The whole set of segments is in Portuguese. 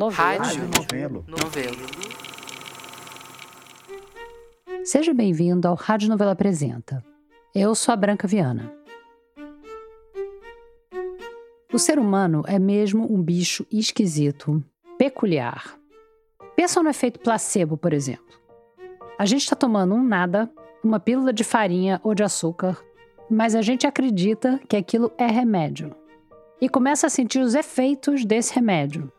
Novelo. Rádio. Novelo. Novelo. Seja bem-vindo ao Rádio Novela Apresenta. Eu sou a Branca Viana. O ser humano é mesmo um bicho esquisito, peculiar. Pensa no efeito placebo, por exemplo. A gente está tomando um nada, uma pílula de farinha ou de açúcar, mas a gente acredita que aquilo é remédio. E começa a sentir os efeitos desse remédio.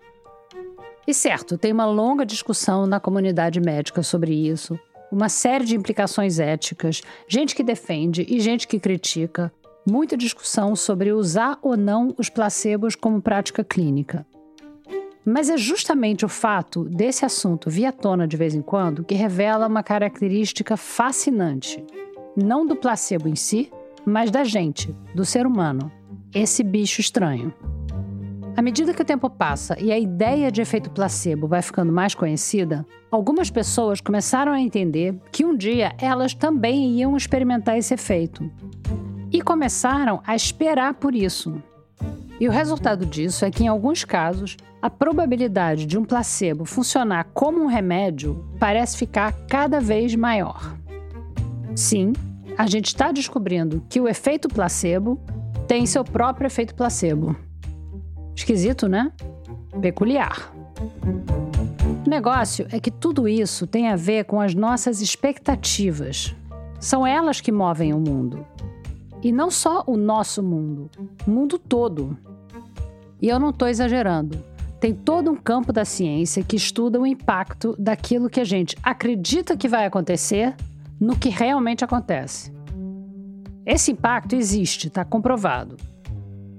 E certo, tem uma longa discussão na comunidade médica sobre isso, uma série de implicações éticas, gente que defende e gente que critica, muita discussão sobre usar ou não os placebos como prática clínica. Mas é justamente o fato desse assunto vir à tona de vez em quando que revela uma característica fascinante, não do placebo em si, mas da gente, do ser humano, esse bicho estranho. À medida que o tempo passa e a ideia de efeito placebo vai ficando mais conhecida, algumas pessoas começaram a entender que um dia elas também iam experimentar esse efeito. E começaram a esperar por isso. E o resultado disso é que, em alguns casos, a probabilidade de um placebo funcionar como um remédio parece ficar cada vez maior. Sim, a gente está descobrindo que o efeito placebo tem seu próprio efeito placebo. Esquisito, né? Peculiar. O negócio é que tudo isso tem a ver com as nossas expectativas. São elas que movem o mundo. E não só o nosso mundo, o mundo todo. E eu não estou exagerando. Tem todo um campo da ciência que estuda o impacto daquilo que a gente acredita que vai acontecer no que realmente acontece. Esse impacto existe, está comprovado.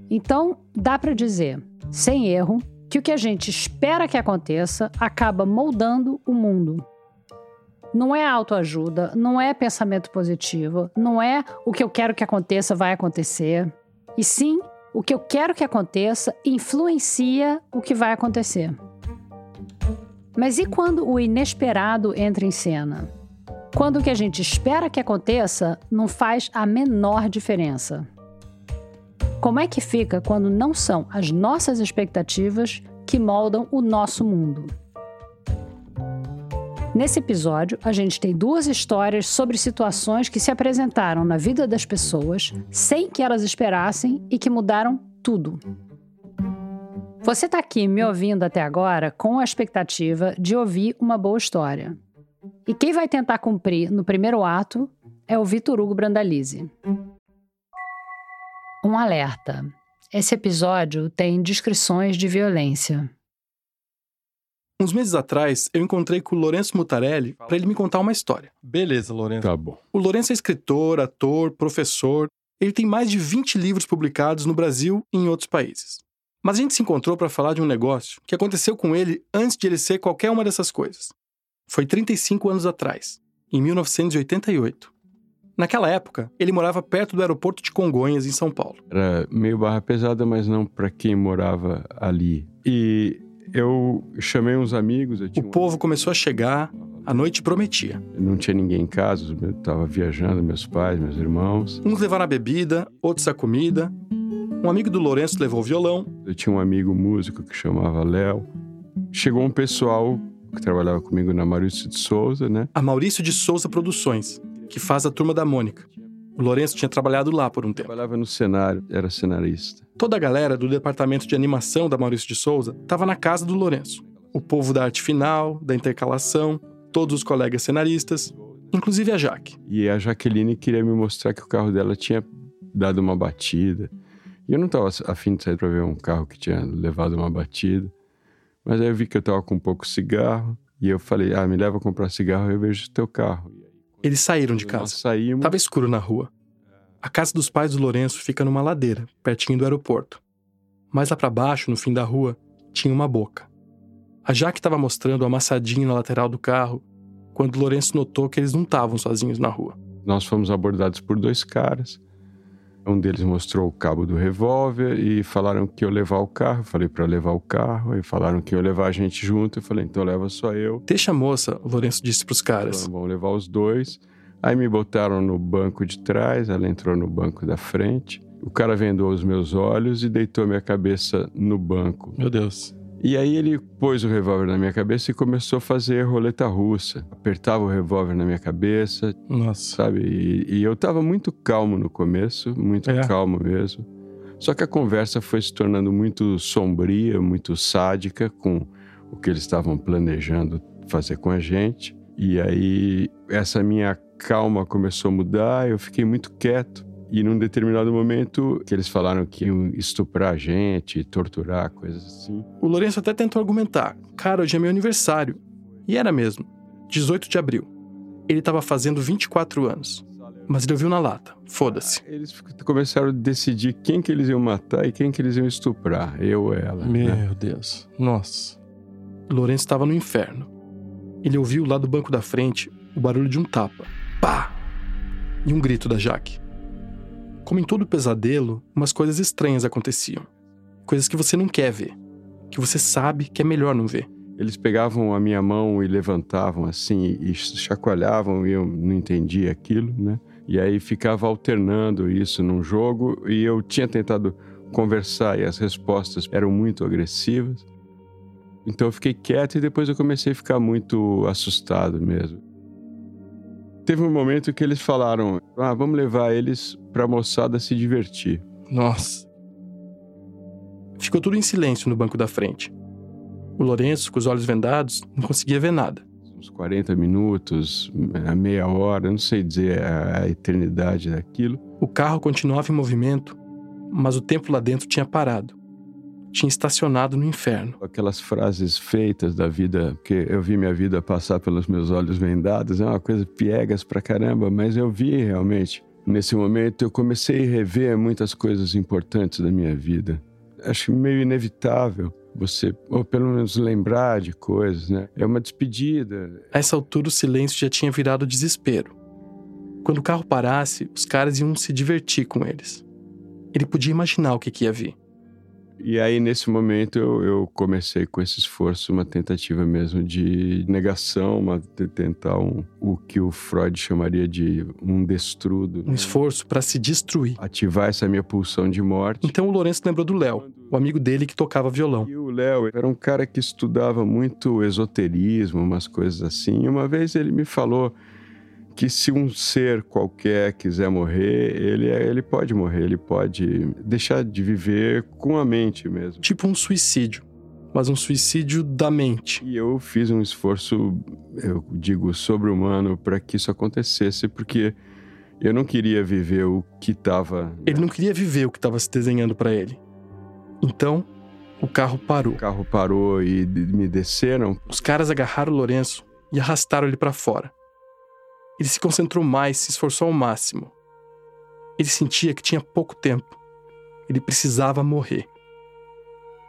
Então, dá para dizer, sem erro, que o que a gente espera que aconteça acaba moldando o mundo. Não é autoajuda, não é pensamento positivo, não é o que eu quero que aconteça vai acontecer, e sim o que eu quero que aconteça influencia o que vai acontecer. Mas e quando o inesperado entra em cena? Quando o que a gente espera que aconteça não faz a menor diferença. Como é que fica quando não são as nossas expectativas que moldam o nosso mundo? Nesse episódio, a gente tem duas histórias sobre situações que se apresentaram na vida das pessoas sem que elas esperassem e que mudaram tudo. Você está aqui me ouvindo até agora com a expectativa de ouvir uma boa história. E quem vai tentar cumprir no primeiro ato é o Vitor Hugo Brandalize. Um alerta: esse episódio tem descrições de violência. Uns meses atrás, eu encontrei com o Lourenço Mutarelli para ele me contar uma história. Beleza, Lourenço. Tá bom. O Lourenço é escritor, ator, professor. Ele tem mais de 20 livros publicados no Brasil e em outros países. Mas a gente se encontrou para falar de um negócio que aconteceu com ele antes de ele ser qualquer uma dessas coisas. Foi 35 anos atrás, em 1988. Naquela época, ele morava perto do aeroporto de Congonhas, em São Paulo. Era meio barra pesada, mas não para quem morava ali. E eu chamei uns amigos. O um povo começou a chegar, a noite prometia. Não tinha ninguém em casa, eu tava viajando, meus pais, meus irmãos. Uns levaram a bebida, outros a comida. Um amigo do Lourenço levou o violão. Eu tinha um amigo músico que chamava Léo. Chegou um pessoal que trabalhava comigo na Maurício de Souza, né? A Maurício de Souza Produções, que faz a turma da Mônica. O Lourenço tinha trabalhado lá por um tempo. Trabalhava no cenário, era cenarista. Toda a galera do departamento de animação da Maurício de Souza estava na casa do Lourenço. O povo da arte final, da intercalação, todos os colegas cenaristas, inclusive a Jaque. E a Jaqueline queria me mostrar que o carro dela tinha dado uma batida. E eu não estava afim de sair para ver um carro que tinha levado uma batida. Mas aí eu vi que eu estava com um pouco de cigarro. E eu falei, ah, me leva a comprar cigarro e eu vejo o teu carro. Eles saíram de Nós casa. saímos. Tava escuro na rua. A casa dos pais do Lourenço fica numa ladeira, pertinho do aeroporto. Mais lá pra baixo, no fim da rua, tinha uma boca. A Jaque estava mostrando o amassadinho na lateral do carro, quando Lourenço notou que eles não estavam sozinhos na rua. Nós fomos abordados por dois caras. Um deles mostrou o cabo do revólver e falaram que eu levar o carro. Eu falei para levar o carro. Aí falaram que eu levar a gente junto. Eu falei, então leva só eu. Deixa a moça, o Lourenço disse pros caras. Vão levar os dois. Aí me botaram no banco de trás, ela entrou no banco da frente. O cara vendou os meus olhos e deitou minha cabeça no banco. Meu Deus. E aí ele pôs o revólver na minha cabeça e começou a fazer roleta russa. Apertava o revólver na minha cabeça, Nossa. sabe? E, e eu tava muito calmo no começo, muito É. calmo mesmo. Só que a conversa foi se tornando muito sombria, muito sádica com o que eles estavam planejando fazer com a gente. E aí essa minha calma começou a mudar, eu fiquei muito quieto. E num determinado momento que eles falaram que iam estuprar a gente, torturar, coisas assim. O Lourenço até tentou argumentar. Cara, hoje é meu aniversário. E era mesmo. 18 de abril. Ele estava fazendo 24 anos. Mas ele ouviu na lata. Foda-se. Eles começaram a decidir quem que eles iam matar e quem que eles iam estuprar, eu ou ela. né? Meu Deus. Nossa. Lourenço estava no inferno. Ele ouviu lá do banco da frente o barulho de um tapa. Pá! E um grito da Jaque. Como em todo pesadelo, umas coisas estranhas aconteciam. Coisas que você não quer ver. Que você sabe que é melhor não ver. Eles pegavam a minha mão e levantavam assim e chacoalhavam e eu não entendia aquilo, né? E aí ficava alternando isso num jogo e eu tinha tentado conversar e as respostas eram muito agressivas. Então eu fiquei quieto e depois eu comecei a ficar muito assustado mesmo. Teve um momento que eles falaram: "Ah, vamos levar eles para a moçada se divertir". Nossa. Ficou tudo em silêncio no banco da frente. O Lourenço, com os olhos vendados, não conseguia ver nada. uns 40 minutos, a meia hora, não sei dizer a, eternidade daquilo. O carro continuava em movimento, mas o tempo lá dentro tinha parado. Tinha estacionado no inferno. Aquelas frases feitas da vida, que eu vi minha vida passar pelos meus olhos vendados, é uma coisa piegas pra caramba, mas eu vi realmente. Nesse momento eu comecei a rever muitas coisas importantes da minha vida. Acho meio inevitável você, ou pelo menos lembrar de coisas, né? É uma despedida. A essa altura, o silêncio já tinha virado desespero. Quando o carro parasse, os caras iam se divertir com eles. Ele podia imaginar o que, que ia vir. E aí, nesse momento, eu, eu comecei com esse esforço, uma tentativa mesmo de negação, uma, de tentar um, o que o Freud chamaria de um destrudo. Um né? esforço para se destruir. Ativar essa minha pulsão de morte. Então o Lourenço lembrou do Léo, o amigo dele que tocava violão. E o Léo era um cara que estudava muito esoterismo, umas coisas assim. E uma vez ele me falou que se um ser qualquer quiser morrer, ele, é, ele pode morrer, ele pode deixar de viver com a mente mesmo. Tipo um suicídio, mas um suicídio da mente. E eu fiz um esforço, eu digo, sobre-humano para que isso acontecesse, porque eu não queria viver o que estava. Ele não queria viver o que estava se desenhando para ele. Então, o carro parou. O carro parou e me desceram. Os caras agarraram o Lourenço e arrastaram ele para fora. Ele se concentrou mais, se esforçou ao máximo. Ele sentia que tinha pouco tempo. Ele precisava morrer.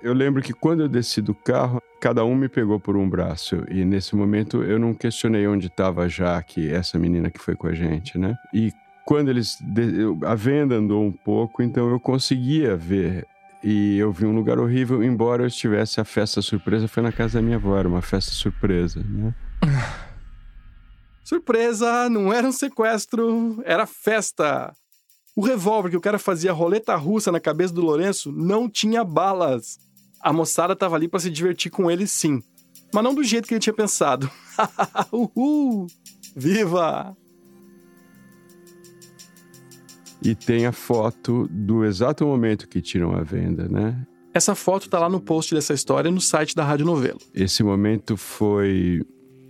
Eu lembro que quando eu desci do carro, cada um me pegou por um braço. E nesse momento eu não questionei onde estava a Jaque, essa menina que foi com a gente, né? E quando eles. A venda andou um pouco, então eu conseguia ver. E eu vi um lugar horrível, embora eu estivesse a festa surpresa, foi na casa da minha avó, era uma festa surpresa, né? Surpresa, não era um sequestro, era festa. O revólver que o cara fazia roleta russa na cabeça do Lourenço não tinha balas. A moçada tava ali pra se divertir com ele sim, mas não do jeito que ele tinha pensado. Uhul! Viva! E tem a foto do exato momento que tiram a venda, né? Essa foto tá lá no post dessa história no site da Rádio Novelo. Esse momento foi.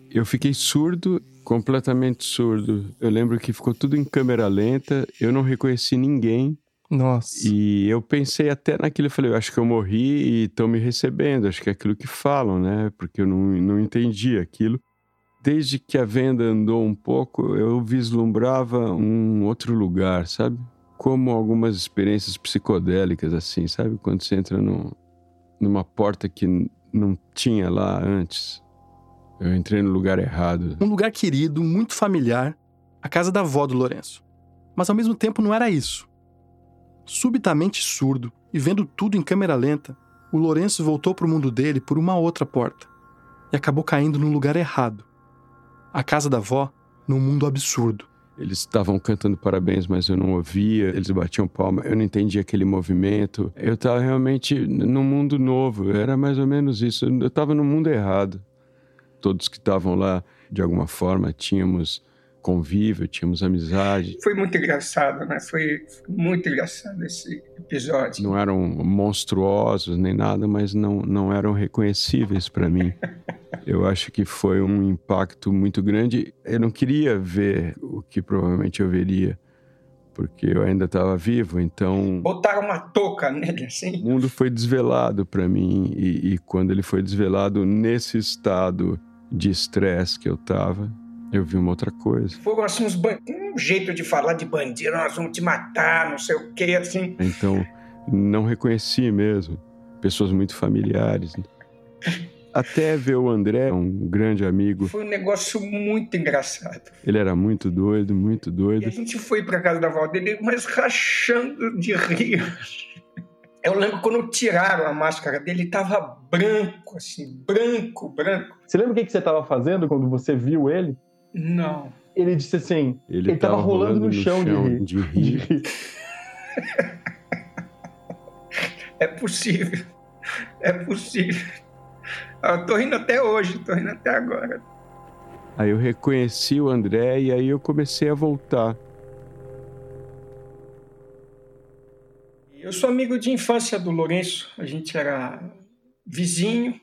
Eu fiquei surdo, completamente surdo. Eu lembro que ficou tudo em câmera lenta, eu não reconheci ninguém. Nossa. E eu pensei até naquilo, eu falei, eu acho que eu morri e estão me recebendo, acho que é aquilo que falam, né? Porque eu não, não entendi aquilo. Desde que a venda andou um pouco, eu vislumbrava um outro lugar, sabe? Como algumas experiências psicodélicas, assim, sabe? Quando você entra num, numa porta que não tinha lá antes. Eu entrei no lugar errado. Um lugar querido, muito familiar, a casa da avó do Lourenço. Mas ao mesmo tempo não era isso. Subitamente surdo e vendo tudo em câmera lenta, o Lourenço voltou para o mundo dele por uma outra porta e acabou caindo no lugar errado. A casa da avó num mundo absurdo. Eles estavam cantando parabéns, mas eu não ouvia. Eles batiam palma, eu não entendia aquele movimento. Eu estava realmente num mundo novo. Era mais ou menos isso. Eu estava no mundo errado. Todos que estavam lá, de alguma forma, tínhamos convívio, tínhamos amizade. Foi muito engraçado, né? Foi muito engraçado esse episódio. Não eram monstruosos nem nada, mas não, não eram reconhecíveis para mim. Eu acho que foi um impacto muito grande. Eu não queria ver o que provavelmente eu veria, porque eu ainda estava vivo, então. Botaram uma touca nele, assim. O mundo foi desvelado para mim, e, e quando ele foi desvelado nesse estado de estresse que eu estava, eu vi uma outra coisa. Foram assim uns ban... um jeito de falar de bandido, nós vamos te matar, não sei o que, assim. Então, não reconheci mesmo. Pessoas muito familiares. Né? Até ver o André, um grande amigo. Foi um negócio muito engraçado. Ele era muito doido, muito doido. E a gente foi para casa da dele, mas rachando de rir. Eu lembro quando tiraram a máscara dele, ele tava branco, assim, branco, branco. Você lembra o que, que você estava fazendo quando você viu ele? Não. Ele disse assim, ele, ele tava, tava rolando, rolando, no, chão, chão de rir. De rir. De rir. é possível. É possível. Eu tô rindo até hoje, tô rindo até agora. Aí eu reconheci o André e aí eu comecei a voltar. Eu sou amigo de infância do Lourenço, a gente era vizinho.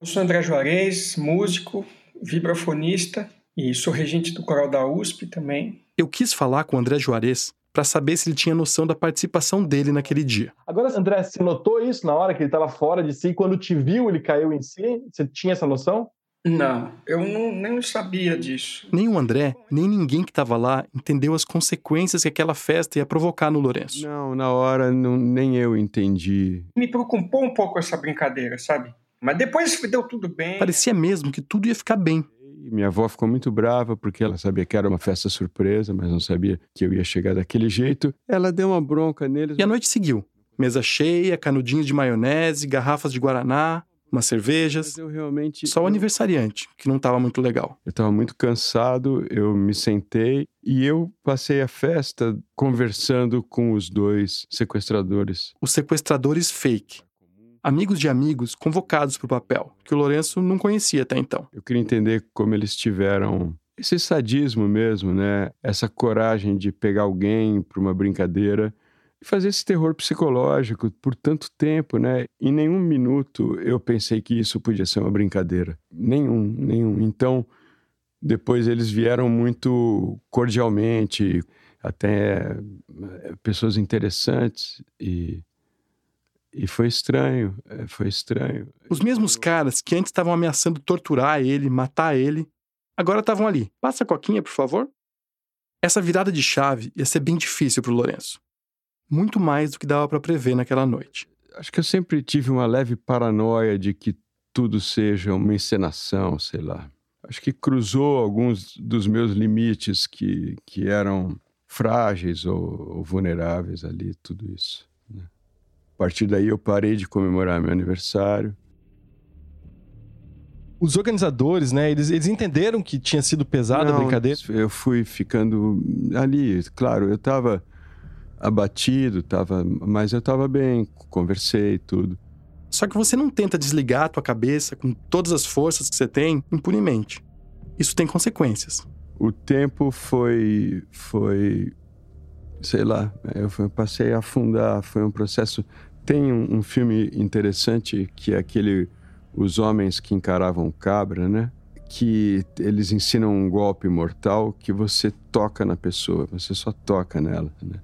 Eu sou André Juarez, músico, vibrafonista e sou regente do coral da USP também. Eu quis falar com o André Juarez para saber se ele tinha noção da participação dele naquele dia. Agora, André, você notou isso na hora que ele estava fora de si? Quando te viu, ele caiu em si? Você tinha essa noção? Não, eu não, nem sabia disso. Nem o André, nem ninguém que estava lá entendeu as consequências que aquela festa ia provocar no Lourenço. Não, na hora não, nem eu entendi. Me preocupou um pouco essa brincadeira, sabe? Mas depois deu tudo bem. Parecia mesmo que tudo ia ficar bem. Minha avó ficou muito brava porque ela sabia que era uma festa surpresa, mas não sabia que eu ia chegar daquele jeito. Ela deu uma bronca neles. E a noite seguiu. Mesa cheia, canudinhos de maionese, garrafas de guaraná, umas cervejas. eu realmente. Só o aniversariante, que não estava muito legal. Eu estava muito cansado, eu me sentei e eu passei a festa conversando com os dois sequestradores. Os sequestradores fake amigos de amigos convocados para o papel, que o Lourenço não conhecia até então. Eu queria entender como eles tiveram esse sadismo mesmo, né? Essa coragem de pegar alguém para uma brincadeira fazer esse terror psicológico por tanto tempo, né? Em nenhum minuto eu pensei que isso podia ser uma brincadeira. Nenhum, nenhum. Então, depois eles vieram muito cordialmente, até eh, pessoas interessantes e e foi estranho, é, foi estranho. Os mesmos caras que antes estavam ameaçando torturar ele, matar ele, agora estavam ali. Passa a coquinha, por favor. Essa virada de chave ia ser bem difícil para o Lourenço. Muito mais do que dava para prever naquela noite. Acho que eu sempre tive uma leve paranoia de que tudo seja uma encenação, sei lá. Acho que cruzou alguns dos meus limites que, que eram frágeis ou, ou vulneráveis ali, tudo isso. A partir daí eu parei de comemorar meu aniversário. Os organizadores, né, eles, eles entenderam que tinha sido pesada a brincadeira? Eu fui ficando ali, claro, eu estava abatido, tava, mas eu estava bem, conversei tudo. Só que você não tenta desligar a tua cabeça com todas as forças que você tem impunemente. Isso tem consequências. O tempo foi foi sei lá, eu passei a afundar, foi um processo tem um, um, filme interessante que é aquele Os Homens que Encaravam Cabra, né? Que eles ensinam um golpe mortal que você toca na pessoa, você só toca nela, né?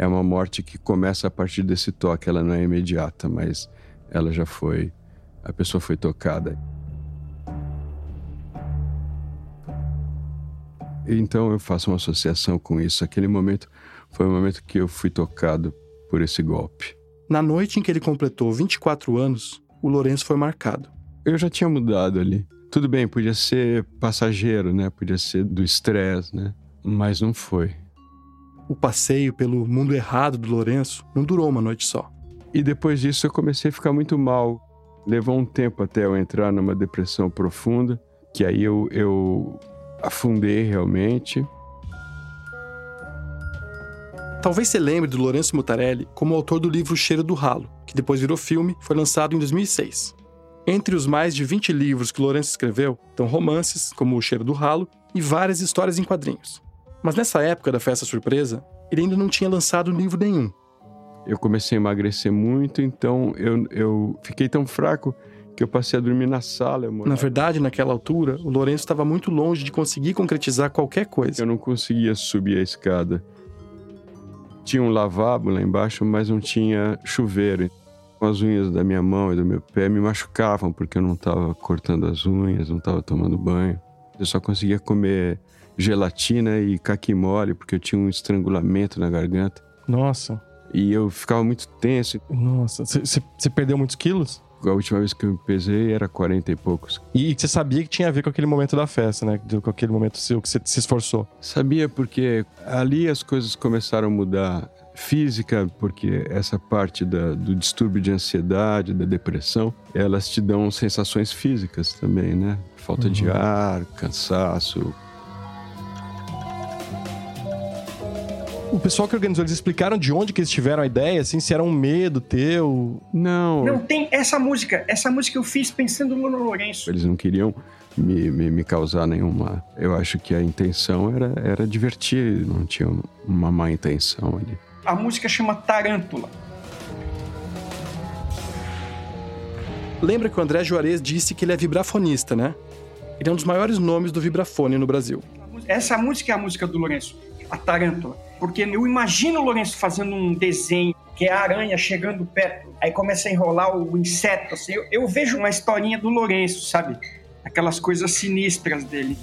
É uma morte que começa a partir desse toque, ela não é imediata, mas ela já foi, a pessoa foi tocada. Então eu faço uma associação com isso. Aquele momento foi o momento que eu fui tocado por esse golpe. Na noite em que ele completou 24 anos, o Lourenço foi marcado. Eu já tinha mudado ali. Tudo bem, podia ser passageiro, né? Podia ser do estresse, né? Mas não foi. O passeio pelo mundo errado do Lourenço não durou uma noite só. E depois disso eu comecei a ficar muito mal. Levou um tempo até eu entrar numa depressão profunda, que aí eu, eu afundei realmente. Talvez você lembre do Lourenço Mutarelli como autor do livro Cheiro do Ralo, que depois virou filme foi lançado em 2006. Entre os mais de 20 livros que Lourenço escreveu, estão romances, como O Cheiro do Ralo, e várias histórias em quadrinhos. Mas nessa época da festa surpresa, ele ainda não tinha lançado livro nenhum. Eu comecei a emagrecer muito, então eu, eu fiquei tão fraco que eu passei a dormir na sala. Na verdade, naquela altura, o Lourenço estava muito longe de conseguir concretizar qualquer coisa. Eu não conseguia subir a escada. Tinha um lavabo lá embaixo, mas não tinha chuveiro. As unhas da minha mão e do meu pé me machucavam porque eu não estava cortando as unhas, não estava tomando banho. Eu só conseguia comer gelatina e caqui mole porque eu tinha um estrangulamento na garganta. Nossa. E eu ficava muito tenso. Nossa, você perdeu muitos quilos? A última vez que eu me pesei era 40 e poucos. E você sabia que tinha a ver com aquele momento da festa, né? Com aquele momento seu que você se esforçou? Sabia, porque ali as coisas começaram a mudar. Física, porque essa parte da, do distúrbio de ansiedade, da depressão, elas te dão sensações físicas também, né? Falta uhum. de ar, cansaço, o pessoal que organizou, eles explicaram de onde que eles tiveram a ideia, assim, se era um medo teu? Não. Não, tem essa música. Essa música eu fiz pensando no Lourenço. Eles não queriam me, me, me, causar nenhuma. Eu acho que a intenção era, era divertir, não tinha uma má intenção ali. A música chama Tarântula. Lembra que o André Juarez disse que ele é vibrafonista, né? Ele é um dos maiores nomes do vibrafone no Brasil. Essa música é a música do Lourenço, a Tarântula. Porque eu imagino o Lourenço fazendo um desenho que é a aranha chegando perto, aí começa a enrolar o inseto, assim. Eu, eu vejo uma historinha do Lourenço, sabe? Aquelas coisas sinistras dele.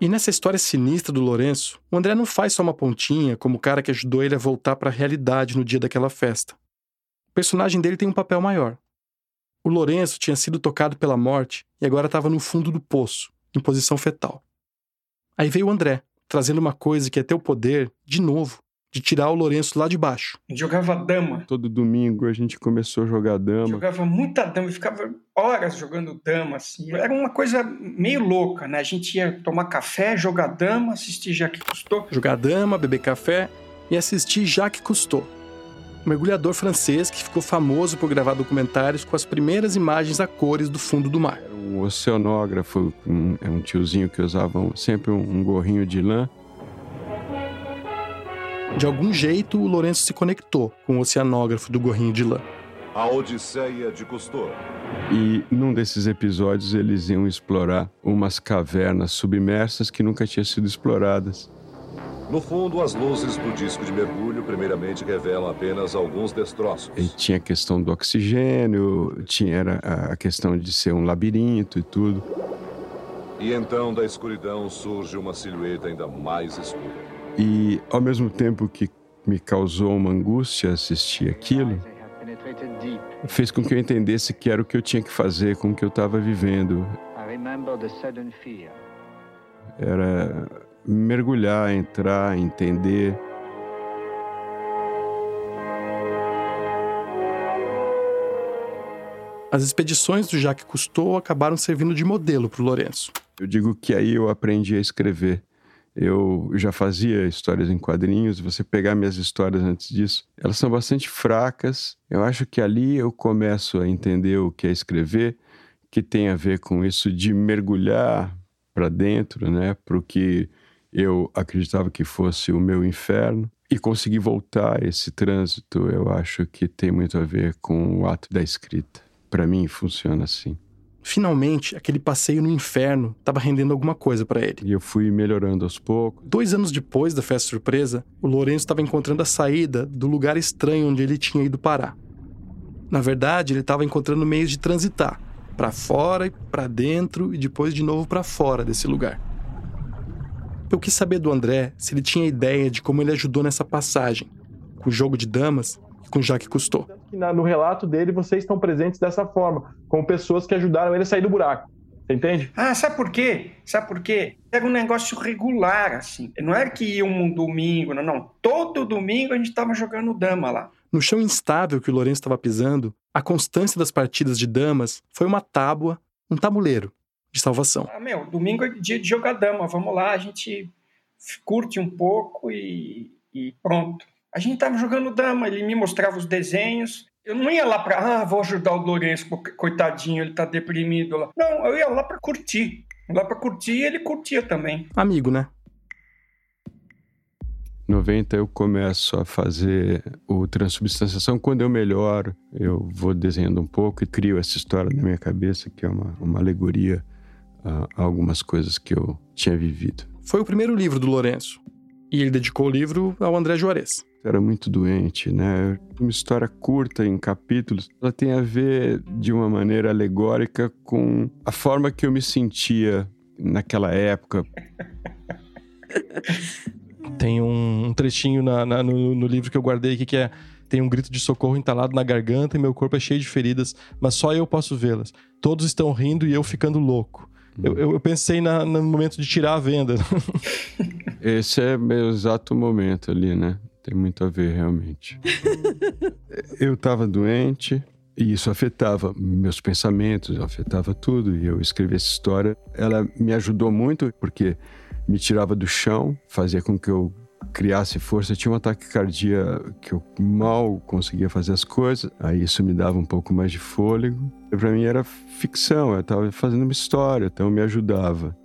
E nessa história sinistra do Lourenço, o André não faz só uma pontinha como o cara que ajudou ele a voltar para a realidade no dia daquela festa. O personagem dele tem um papel maior. O Lourenço tinha sido tocado pela morte e agora estava no fundo do poço, em posição fetal. Aí veio o André, trazendo uma coisa que é ter o poder, de novo, de tirar o Lourenço lá de baixo. Jogava dama. Todo domingo a gente começou a jogar dama. Jogava muita dama, ficava horas jogando dama, assim. Era uma coisa meio louca, né? A gente ia tomar café, jogar dama, assistir Jacques Cousteau. Jogar dama, beber café e assistir Jacques Cousteau. Um mergulhador francês que ficou famoso por gravar documentários com as primeiras imagens a cores do fundo do mar um oceanógrafo, um, é um tiozinho que usava sempre um, um gorrinho de lã. De algum jeito, o Lourenço se conectou com o oceanógrafo do gorrinho de lã. A Odisseia de Cousteau. E num desses episódios eles iam explorar umas cavernas submersas que nunca tinham sido exploradas. No fundo, as luzes do disco de mergulho primeiramente revelam apenas alguns destroços. E tinha a questão do oxigênio, tinha era a questão de ser um labirinto e tudo. E então da escuridão surge uma silhueta ainda mais escura. E ao mesmo tempo que me causou uma angústia assistir aquilo, fez com que eu entendesse que era o que eu tinha que fazer com o que eu estava vivendo. Era mergulhar, entrar, entender. As expedições do Jacques Cousteau acabaram servindo de modelo para o Lourenço. Eu digo que aí eu aprendi a escrever. Eu já fazia histórias em quadrinhos, você pegar minhas histórias antes disso, elas são bastante fracas. Eu acho que ali eu começo a entender o que é escrever, que tem a ver com isso de mergulhar para dentro, né, para o que eu acreditava que fosse o meu inferno. E conseguir voltar esse trânsito, eu acho que tem muito a ver com o ato da escrita. Para mim, funciona assim. Finalmente, aquele passeio no inferno estava rendendo alguma coisa para ele. E eu fui melhorando aos poucos. Dois anos depois da festa surpresa, o Lourenço estava encontrando a saída do lugar estranho onde ele tinha ido parar. Na verdade, ele estava encontrando meios de transitar para fora e para dentro e depois de novo para fora desse lugar. Eu quis saber do André se ele tinha ideia de como ele ajudou nessa passagem, com o jogo de damas e com Jacques Cousteau. No relato dele, vocês estão presentes dessa forma, com pessoas que ajudaram ele a sair do buraco. Você entende? Ah, sabe por quê? Sabe por quê? Era um negócio regular, assim. Não era que ia um domingo, não, não. Todo domingo a gente estava jogando dama lá. No chão instável que o Lourenço estava pisando, a constância das partidas de damas foi uma tábua, um tabuleiro de salvação. Ah, meu, domingo é dia de jogar dama, vamos lá, a gente curte um pouco e, e pronto. A gente estava jogando dama, ele me mostrava os desenhos. Eu não ia lá para, ah, vou ajudar o Lourenço, coitadinho, ele está deprimido lá. Não, eu ia lá para curtir. Lá para curtir e ele curtia também. Amigo, né? 90 eu começo a fazer o transubstanciação. Quando eu melhoro, eu vou desenhando um pouco e crio essa história na minha cabeça, que é uma, uma alegoria a, algumas coisas que eu tinha vivido. Foi o primeiro livro do Lourenço. E ele dedicou o livro ao André Juarez. Era muito doente, né? Uma história curta em capítulos. Ela tem a ver de uma maneira alegórica com a forma que eu me sentia naquela época. Tem um, um trechinho na, na, no, no, livro que eu guardei aqui que é tem um grito de socorro entalado na garganta e meu corpo é cheio de feridas, mas só eu posso vê-las. Todos estão rindo e eu ficando louco. Eu, eu, pensei na, no momento de tirar a venda. Esse é meu exato momento ali, né? Tem muito a ver, realmente. eu estava doente e isso afetava meus pensamentos, afetava tudo. E eu escrevi essa história. Ela me ajudou muito porque me tirava do chão, fazia com que eu criasse força. Eu tinha um ataque cardíaco que eu mal conseguia fazer as coisas, aí isso me dava um pouco mais de fôlego. Para mim era ficção, eu estava fazendo uma história, então me ajudava.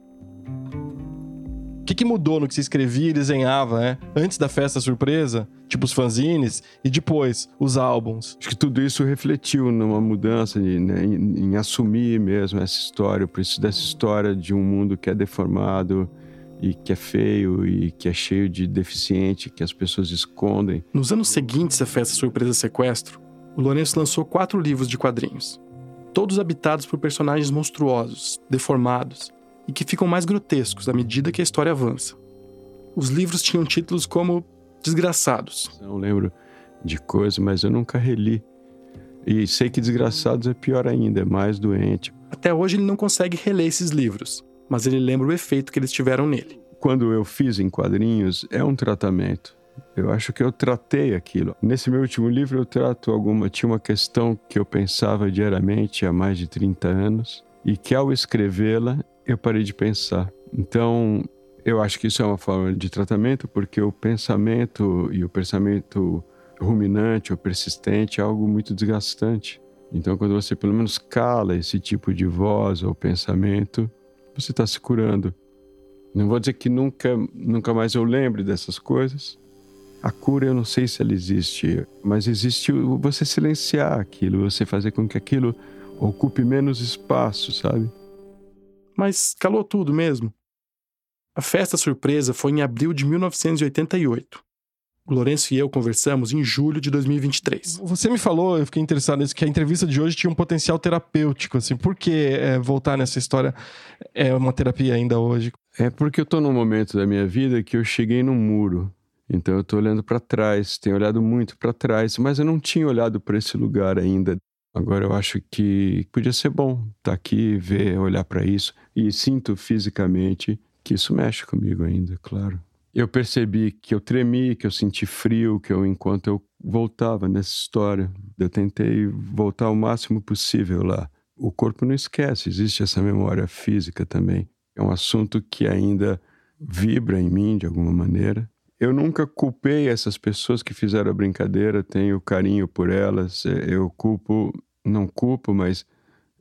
O que, que, mudou no que você escrevia e desenhava, né? Antes da festa surpresa, tipo os fanzines, e depois os álbuns? Acho que tudo isso refletiu numa mudança né, em, em assumir mesmo essa história. Eu preciso dessa história de um mundo que é deformado, e que é feio e que é cheio de deficiente que as pessoas escondem. Nos anos seguintes à festa surpresa sequestro, o Lourenço lançou quatro livros de quadrinhos, todos habitados por personagens monstruosos, deformados e que ficam mais grotescos à medida que a história avança. Os livros tinham títulos como Desgraçados. Não lembro de coisas, mas eu nunca reli. E sei que Desgraçados é pior ainda, é mais doente. Até hoje ele não consegue reler esses livros, mas ele lembra o efeito que eles tiveram nele. Quando eu fiz em quadrinhos, é um tratamento. Eu acho que eu tratei aquilo. Nesse meu último livro eu trato alguma, tinha uma questão que eu pensava diariamente há mais de 30 anos e que ao escrevê-la eu parei de pensar. Então, eu acho que isso é uma forma de tratamento porque o pensamento e o pensamento ruminante ou persistente é algo muito desgastante. Então, quando você pelo menos cala esse tipo de voz ou pensamento, você está se curando. Não vou dizer que nunca, nunca mais eu lembre dessas coisas. A cura eu não sei se ela existe, mas existe você silenciar aquilo, você fazer com que aquilo ocupe menos espaço, sabe? Mas calou tudo mesmo. A festa surpresa foi em abril de 1988. O Lourenço e eu conversamos em julho de 2023. Você me falou, eu fiquei interessado nisso, que a entrevista de hoje tinha um potencial terapêutico. Assim, por que é, voltar nessa história é uma terapia ainda hoje? É porque eu estou num momento da minha vida que eu cheguei num muro. Então eu estou olhando para trás, tenho olhado muito para trás, mas eu não tinha olhado para esse lugar ainda. Agora eu acho que podia ser bom estar tá aqui, ver, olhar para isso e sinto fisicamente que isso mexe comigo ainda, claro eu percebi que eu tremi, que eu senti frio, que eu enquanto eu voltava nessa história, eu tentei voltar o máximo possível lá. O corpo não esquece, existe essa memória física também. É um assunto que ainda vibra em mim de alguma maneira. Eu nunca culpei essas pessoas que fizeram a brincadeira, tenho carinho por elas. É, eu culpo, não culpo, mas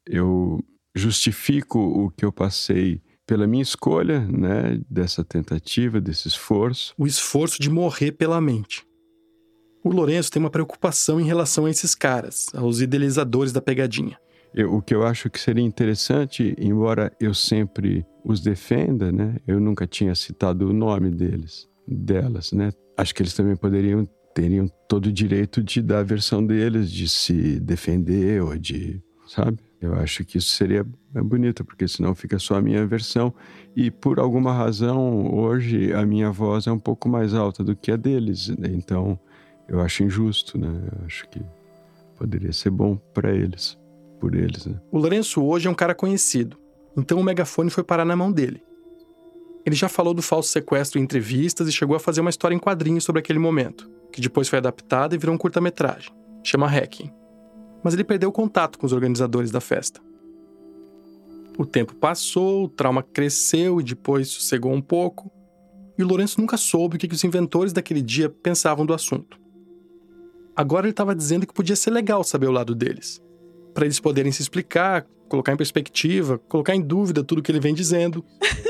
eu justifico o que eu passei pela minha escolha, né, dessa tentativa, desse esforço. O esforço de morrer pela mente. O Lourenço tem uma preocupação em relação a esses caras, aos idealizadores da pegadinha. Eu, o que eu acho que seria interessante, embora eu sempre os defenda, né, eu nunca tinha citado o nome deles, delas, né. Acho que eles também poderiam teriam todo o direito de dar a versão deles, de se defender ou de, sabe? Eu acho que isso seria bonito, porque senão fica só a minha versão. E por alguma razão, hoje a minha voz é um pouco mais alta do que a deles. Né? Então eu acho injusto, né? Eu acho que poderia ser bom para eles, por eles. Né? O Lourenço hoje é um cara conhecido, então o megafone foi parar na mão dele. Ele já falou do falso sequestro em entrevistas e chegou a fazer uma história em quadrinhos sobre aquele momento, que depois foi adaptada e virou um curta-metragem. Chama Hacking mas ele perdeu contato com os organizadores da festa. O tempo passou, o trauma cresceu e depois sossegou um pouco, e o Lourenço nunca soube o que os inventores daquele dia pensavam do assunto. Agora ele estava dizendo que podia ser legal saber o lado deles, para eles poderem se explicar, colocar em perspectiva, colocar em dúvida tudo que ele vem dizendo.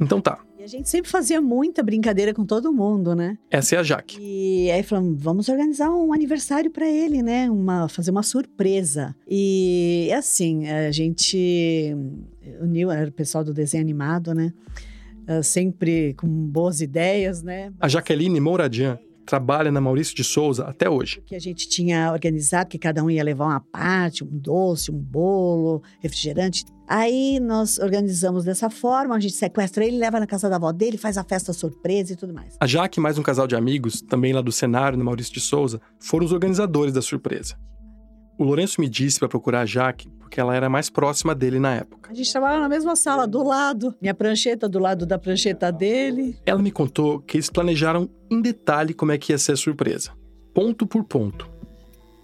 Então tá. A gente sempre fazia muita brincadeira com todo mundo, né? Essa é a Jaque. E aí falamos, vamos organizar um aniversário para ele, né? Uma, fazer uma surpresa. E assim, a gente uniu, era o pessoal do desenho animado, né? Uh, sempre com boas ideias, né? A Jaqueline Mouradian trabalha na Maurício de Souza até hoje. Que a gente tinha organizado que cada um ia levar uma parte, um doce, um bolo, refrigerante. Aí nós organizamos dessa forma, a gente sequestra ele, leva na casa da avó dele, faz a festa surpresa e tudo mais. A Jaque e mais um casal de amigos, também lá do cenário, no Maurício de Souza, foram os organizadores da surpresa. O Lourenço me disse para procurar a Jaque porque ela era mais próxima dele na época. A gente trabalhava na mesma sala, do lado. Minha prancheta do lado da prancheta dele. Ela me contou que eles planejaram em detalhe como é que ia ser a surpresa. Ponto por ponto.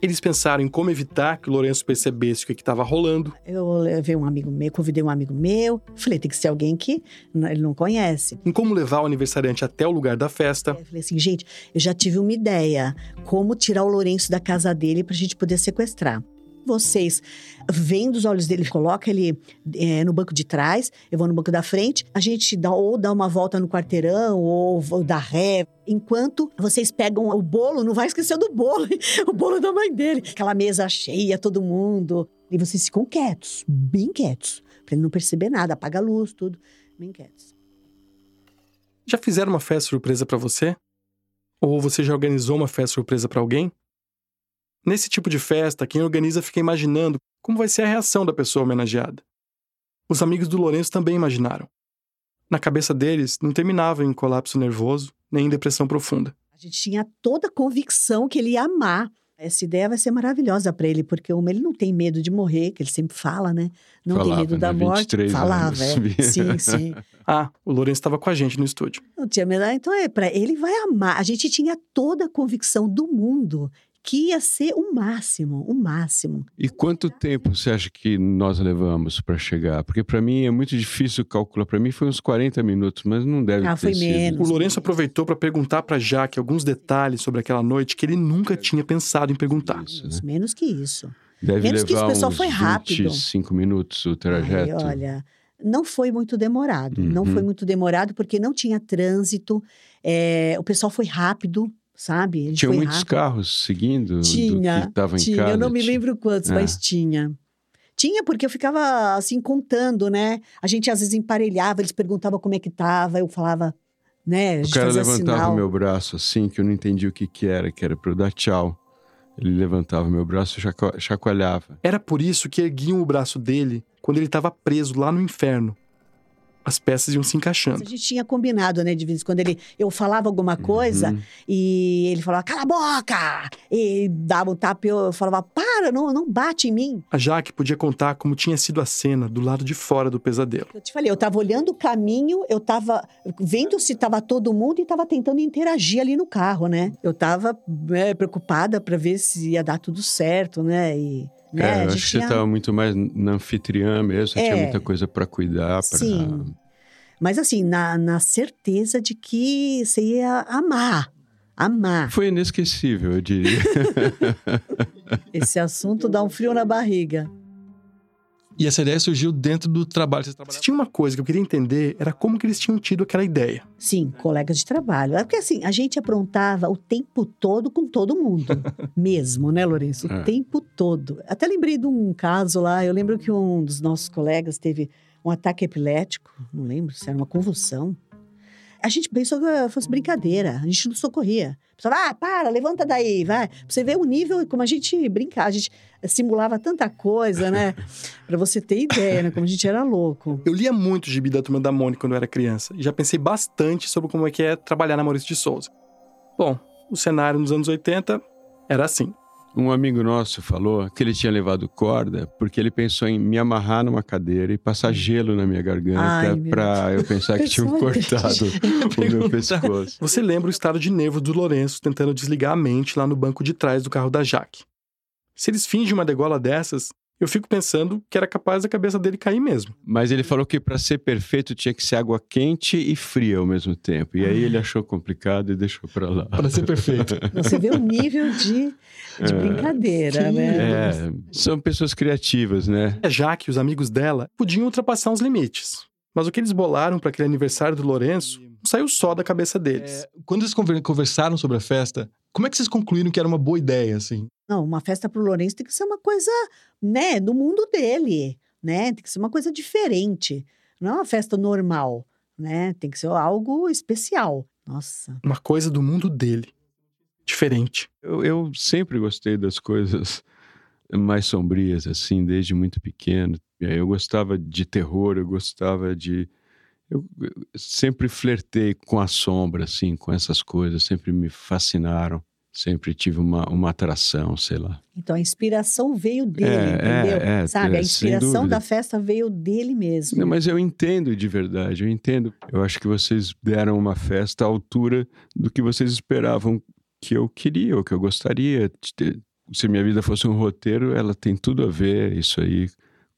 Eles pensaram em como evitar que o Lourenço percebesse o que estava rolando. Eu levei um amigo meu, convidei um amigo meu. Falei, tem que ser alguém que ele não conhece. Em como levar o aniversariante até o lugar da festa. Eu falei assim, gente, eu já tive uma ideia. Como tirar o Lourenço da casa dele pra gente poder sequestrar vocês vendo os olhos dele, coloca ele é, no banco de trás, eu vou no banco da frente, a gente dá ou dá uma volta no quarteirão ou, ou dá ré. Enquanto vocês pegam o bolo, não vai esquecer do bolo, o bolo da mãe dele. Aquela mesa cheia, todo mundo. E vocês ficam quietos, bem quietos, pra ele não perceber nada, apaga a luz, tudo, bem quietos. Já fizeram uma festa surpresa para você? Ou você já organizou uma festa surpresa para alguém? Nesse tipo de festa, quem organiza fica imaginando como vai ser a reação da pessoa homenageada. Os amigos do Lourenço também imaginaram. Na cabeça deles, não terminava em colapso nervoso, nem em depressão profunda. A gente tinha toda a convicção que ele ia amar. Essa ideia vai ser maravilhosa para ele, porque uma, ele não tem medo de morrer, que ele sempre fala, né? Não Falava, tem medo da né? morte. 23 Falava, anos. é. Sim, sim. Ah, o Lourenço estava com a gente no estúdio. Não tinha medo. Então, é, para ele vai amar. A gente tinha toda a convicção do mundo que ia ser o máximo, o máximo. E quanto tempo você acha que nós levamos para chegar? Porque para mim é muito difícil calcular. Para mim foi uns 40 minutos, mas não deve Ah, ter foi sido. menos. O Lourenço aproveitou para perguntar para Jaque alguns detalhes sobre aquela noite que ele nunca tinha pensado em perguntar. Isso, né? Menos, que isso. Deve Menos que isso, levar o pessoal uns foi rápido. 25 minutos o Ai, trajeto. olha, não foi muito demorado. Não Uhum. foi muito demorado porque não tinha trânsito. é, o pessoal foi rápido, sabe? Ele Tinha foi muitos rápido. carros seguindo Tinha, do que estavam em tinha. casa. Eu não me Tinha. lembro quantos, É. mas tinha. Tinha, porque eu ficava assim contando, né? A gente às vezes emparelhava, eles perguntavam como é que tava, eu falava, né? A O cara levantava sinal. o meu braço assim, que eu não entendi o que que era, que era para eu dar tchau. Ele levantava meu braço e chaco- chacoalhava. Era por isso que erguiam o braço dele quando ele estava preso lá no inferno. As peças iam se A encaixando. gente tinha combinado, né, de vez quando ele, eu falava alguma coisa Uhum. e ele falava, cala a boca! E dava um tapa e eu falava, para, não, não bate em mim. A Jaque podia contar como tinha sido a cena do lado de fora do pesadelo. Eu te falei, eu tava olhando o caminho, eu tava vendo se tava todo mundo e tava tentando interagir ali no carro, né? Eu tava né, preocupada para ver se ia dar tudo certo, né? E, né, É, gente acho que você estava muito mais na anfitriã mesmo, você tinha É. muita coisa para cuidar. Pra... Sim. Mas assim, na, na certeza de que você ia amar. Amar. Foi inesquecível, eu diria. Esse assunto dá um frio na barriga. E essa ideia surgiu dentro do trabalho. Vocês Se tinha uma coisa que eu queria entender, era como que eles tinham tido aquela ideia. Sim, colegas de trabalho. É porque assim, a gente aprontava o tempo todo com todo mundo. mesmo, né, Lourenço? O É. tempo todo. Até lembrei de um caso lá. Eu lembro que um dos nossos colegas teve um ataque epilético. Não lembro se era uma convulsão. A gente pensou que fosse brincadeira. A gente não socorria. Pensava, ah, para, levanta daí, vai. Pra você ver o nível, como a gente brincava. A gente simulava tanta coisa, né? pra você ter ideia, né? Como a gente era louco. Eu lia muito o gibi da Turma da Mônica quando eu era criança e já pensei bastante sobre como é que é trabalhar na Maurício de Souza. Bom, o cenário nos anos 80 era assim. Um amigo nosso falou que ele tinha levado corda porque ele pensou em me amarrar numa cadeira e passar gelo na minha garganta pra eu pensar que tinham cortado o meu pescoço. Você lembra o estado de nervo do Lourenço tentando desligar a mente lá no banco de trás do carro da Jaque. Se eles fingem uma degola dessas, eu fico pensando que era capaz da cabeça dele cair mesmo. Mas ele falou que para ser perfeito tinha que ser água quente e fria ao mesmo tempo. E aí ele achou complicado e deixou para lá. Para ser perfeito. Você vê o nível de, de brincadeira, Sim. né? É, são pessoas criativas, né? Já que os amigos dela podiam ultrapassar os limites. Mas o que eles bolaram para aquele aniversário do Lourenço não saiu só da cabeça deles. É, quando eles conver- conversaram sobre a festa, como é que vocês concluíram que era uma boa ideia, assim? Não, uma festa pro Lourenço tem que ser uma coisa, né, do mundo dele, né? Tem que ser uma coisa diferente. Não é uma festa normal, né? Tem que ser algo especial. Nossa. Uma coisa do mundo dele. Diferente. Eu, eu sempre gostei das coisas mais sombrias, assim, desde muito pequeno. Eu gostava de terror, eu gostava de. Eu sempre flertei com a sombra, assim, com essas coisas, sempre me fascinaram. Sempre tive uma, uma atração, sei lá. Então a inspiração veio dele, É, entendeu? é, é, Sabe? a inspiração da festa veio dele mesmo. Não, mas eu entendo de verdade, eu entendo. Eu acho que vocês deram uma festa à altura do que vocês esperavam que eu queria, ou que eu gostaria. Se minha vida fosse um roteiro, ela tem tudo a ver, isso aí,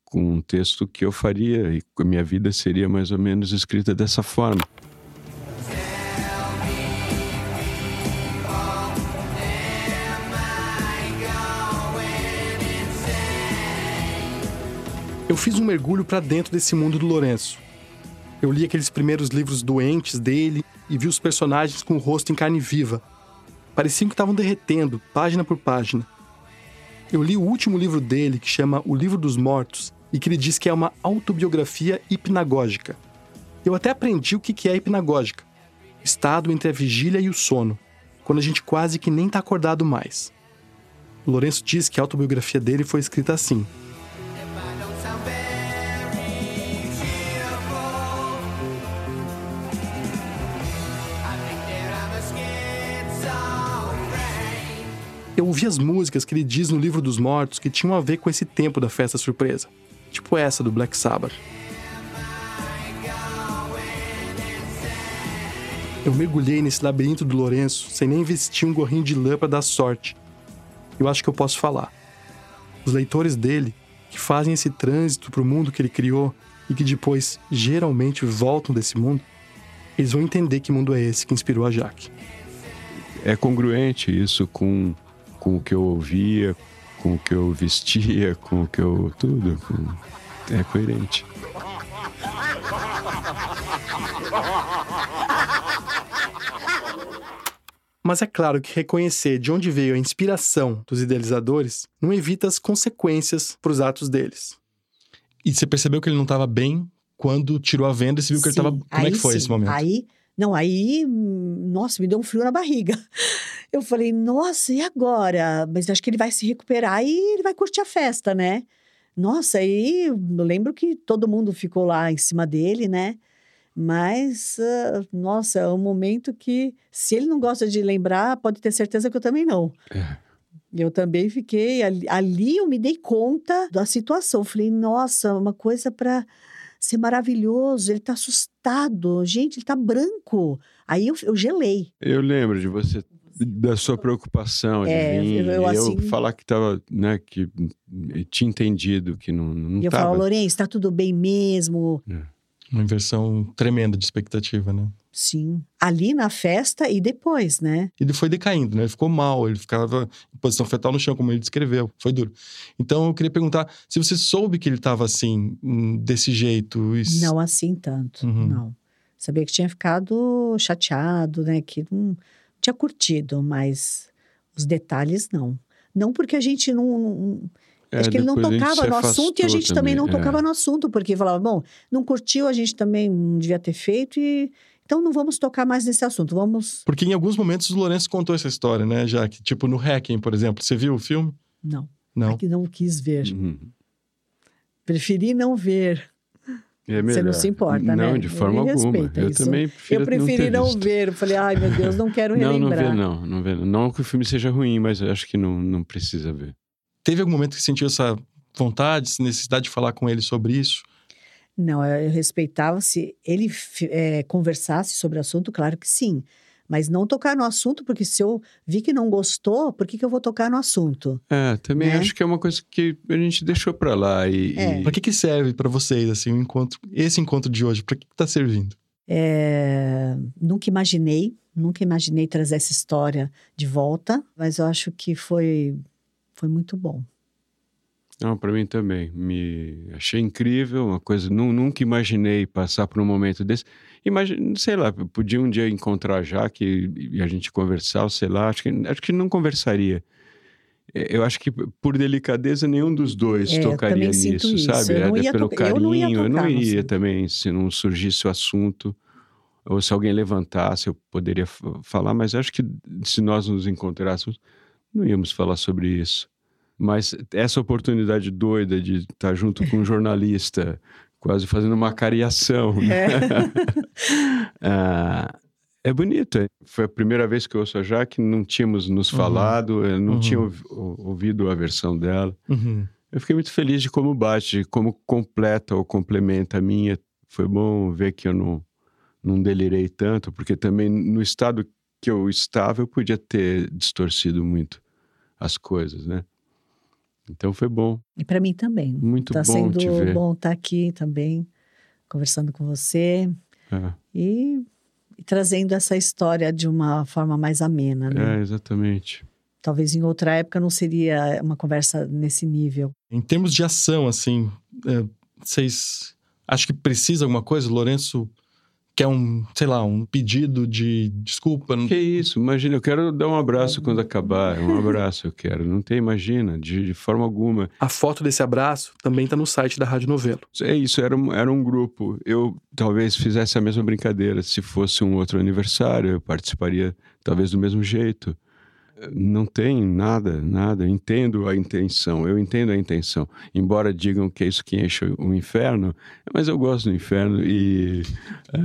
com um texto que eu faria, e a minha vida seria mais ou menos escrita dessa forma. Eu fiz um mergulho para dentro desse mundo do Lourenço. Eu li aqueles primeiros livros doentes dele e vi os personagens com o rosto em carne viva. Pareciam que estavam derretendo, página por página. Eu li o último livro dele, que chama O Livro dos Mortos, e que ele diz que é uma autobiografia hipnagógica. Eu até aprendi o que é hipnagógica. Estado entre a vigília e o sono, quando a gente quase que nem tá acordado mais. Lourenço diz que a autobiografia dele foi escrita assim. Eu ouvi as músicas que ele diz no livro dos mortos que tinham a ver com esse tempo da festa surpresa. Tipo essa do Black Sabbath. Eu mergulhei nesse labirinto do Lourenço sem nem vestir um gorrinho de lã pra dar sorte. Eu acho que eu posso falar. Os leitores dele, que fazem esse trânsito pro mundo que ele criou e que depois geralmente voltam desse mundo, eles vão entender que mundo é esse que inspirou a Jaque. É congruente isso com, com o que eu ouvia, com o que eu vestia, com o que eu. tudo. com- é coerente. Mas é claro que reconhecer de onde veio a inspiração dos idealizadores não evita as consequências para os atos deles. E você percebeu que ele não estava bem quando tirou a venda e você viu que ele Sim, estava. Como é que foi sim. esse momento? Aí, não, aí, hum, nossa, me deu um frio na barriga. Eu falei, nossa, e agora? Mas acho que ele vai se recuperar e ele vai curtir a festa, né? Nossa, aí eu lembro que todo mundo ficou lá em cima dele, né? Mas, ah, nossa, é um momento que, se ele não gosta de lembrar, pode ter certeza que eu também não. É. Eu também fiquei. Ali, ali eu me dei conta da situação. Falei, nossa, uma coisa para ser maravilhoso. Ele tá assustado. Gente, ele tá branco. Aí eu, eu gelei. Eu lembro de você, da sua preocupação de É, vir, eu- eu e eu assim- falar que tava, né, que tinha entendido que não, não e eu tava. falava, Lourenço, tá tudo bem mesmo? Uma inversão tremenda de expectativa, né? Sim. Ali na festa e depois, né? Ele foi decaindo, né? Ele ficou mal, ele ficava em posição fetal no chão, como ele descreveu. Foi duro. Então eu queria perguntar se você soube que ele estava assim, hum, desse jeito. e Não assim tanto, Uhum. não. Sabia que tinha ficado chateado, né? Que não tinha curtido, mas os detalhes não. Não porque a gente não. não- É, acho que ele não depois a gente tocava no assunto e a gente também, não é. tocava no assunto, porque falava, bom, não curtiu, a gente também não devia ter feito e. Então não vamos tocar mais nesse assunto, vamos. Porque em alguns momentos o Lourenço contou essa história, né, já que Tipo no Hacking, por exemplo. Você viu o filme? Não. Não. Aqui não quis ver. Uhum. Preferi não ver. É Você não se importa, não, né? de forma Ele alguma. Eu isso. também prefiro Eu preferi não, não, ver. Eu falei, ai meu Deus, não quero Não, não relembrar. vê não, não vê não. Não que o filme seja ruim, mas eu acho que não, não precisa ver. Teve algum momento que sentiu essa vontade, essa necessidade de falar com ele sobre isso? Não, eu respeitava se ele eh, conversasse sobre o assunto, claro que sim. Mas não tocar no assunto, porque se eu vi que não gostou, por que, que eu vou tocar no assunto? É, também Né? acho que é uma coisa que a gente deixou pra lá e, É. e- Pra que que serve pra vocês, assim, o encontro, esse encontro de hoje? Pra que que tá servindo? É, nunca imaginei, nunca imaginei trazer essa história de volta, mas eu acho que foi, foi muito bom. Não, para mim também. Me achei incrível, uma coisa. nu- nunca imaginei passar por um momento desse. Imagina, sei lá, eu podia um dia encontrar a Jaque e, a gente conversar, sei lá. Acho que, acho que não conversaria. Eu acho que por delicadeza nenhum dos dois É, eu tocaria nisso, isso. sabe? Eu não ia pelo tocar- eu carinho, não ia eu não tocar no iria assunto. também se não surgisse o assunto. Ou se alguém levantasse, eu poderia falar, mas acho que se nós nos encontrássemos, não íamos falar sobre isso. Mas essa oportunidade doida de estar junto com um jornalista, quase fazendo uma cariação, né? Ah, é bonito. é. Foi a primeira vez que eu ouço a Jaque, não tínhamos nos Uhum. falado, eu não Uhum. tinha ouvi- ou- ouvido a versão dela. Uhum. Eu fiquei muito feliz de como bate, de como completa ou complementa a minha. Foi bom ver que eu não, não delirei tanto, porque também no estado que eu estava, eu podia ter distorcido muito as coisas, né? Então foi bom, E para mim também. muito Tá bom sendo te ver. bom estar aqui também, conversando com você É, e, e trazendo essa história de uma forma mais amena, né? é, exatamente. Talvez em outra época não seria uma conversa nesse nível. Em termos de ação, assim, é, vocês acham que precisa alguma coisa? O Lourenço quer um, sei lá, um pedido de desculpa? Que isso, imagina, eu quero dar um abraço quando acabar. Um abraço eu quero. Não tem, imagina, de, de forma alguma. A foto desse abraço também tá no site da Rádio Novelo. É isso, era um, era um grupo. Eu talvez fizesse a mesma brincadeira. Se fosse um outro aniversário, eu participaria talvez do mesmo jeito. Não tem nada, nada. Entendo a intenção, eu entendo a intenção. Embora digam que é isso que enche o inferno, mas eu gosto do inferno e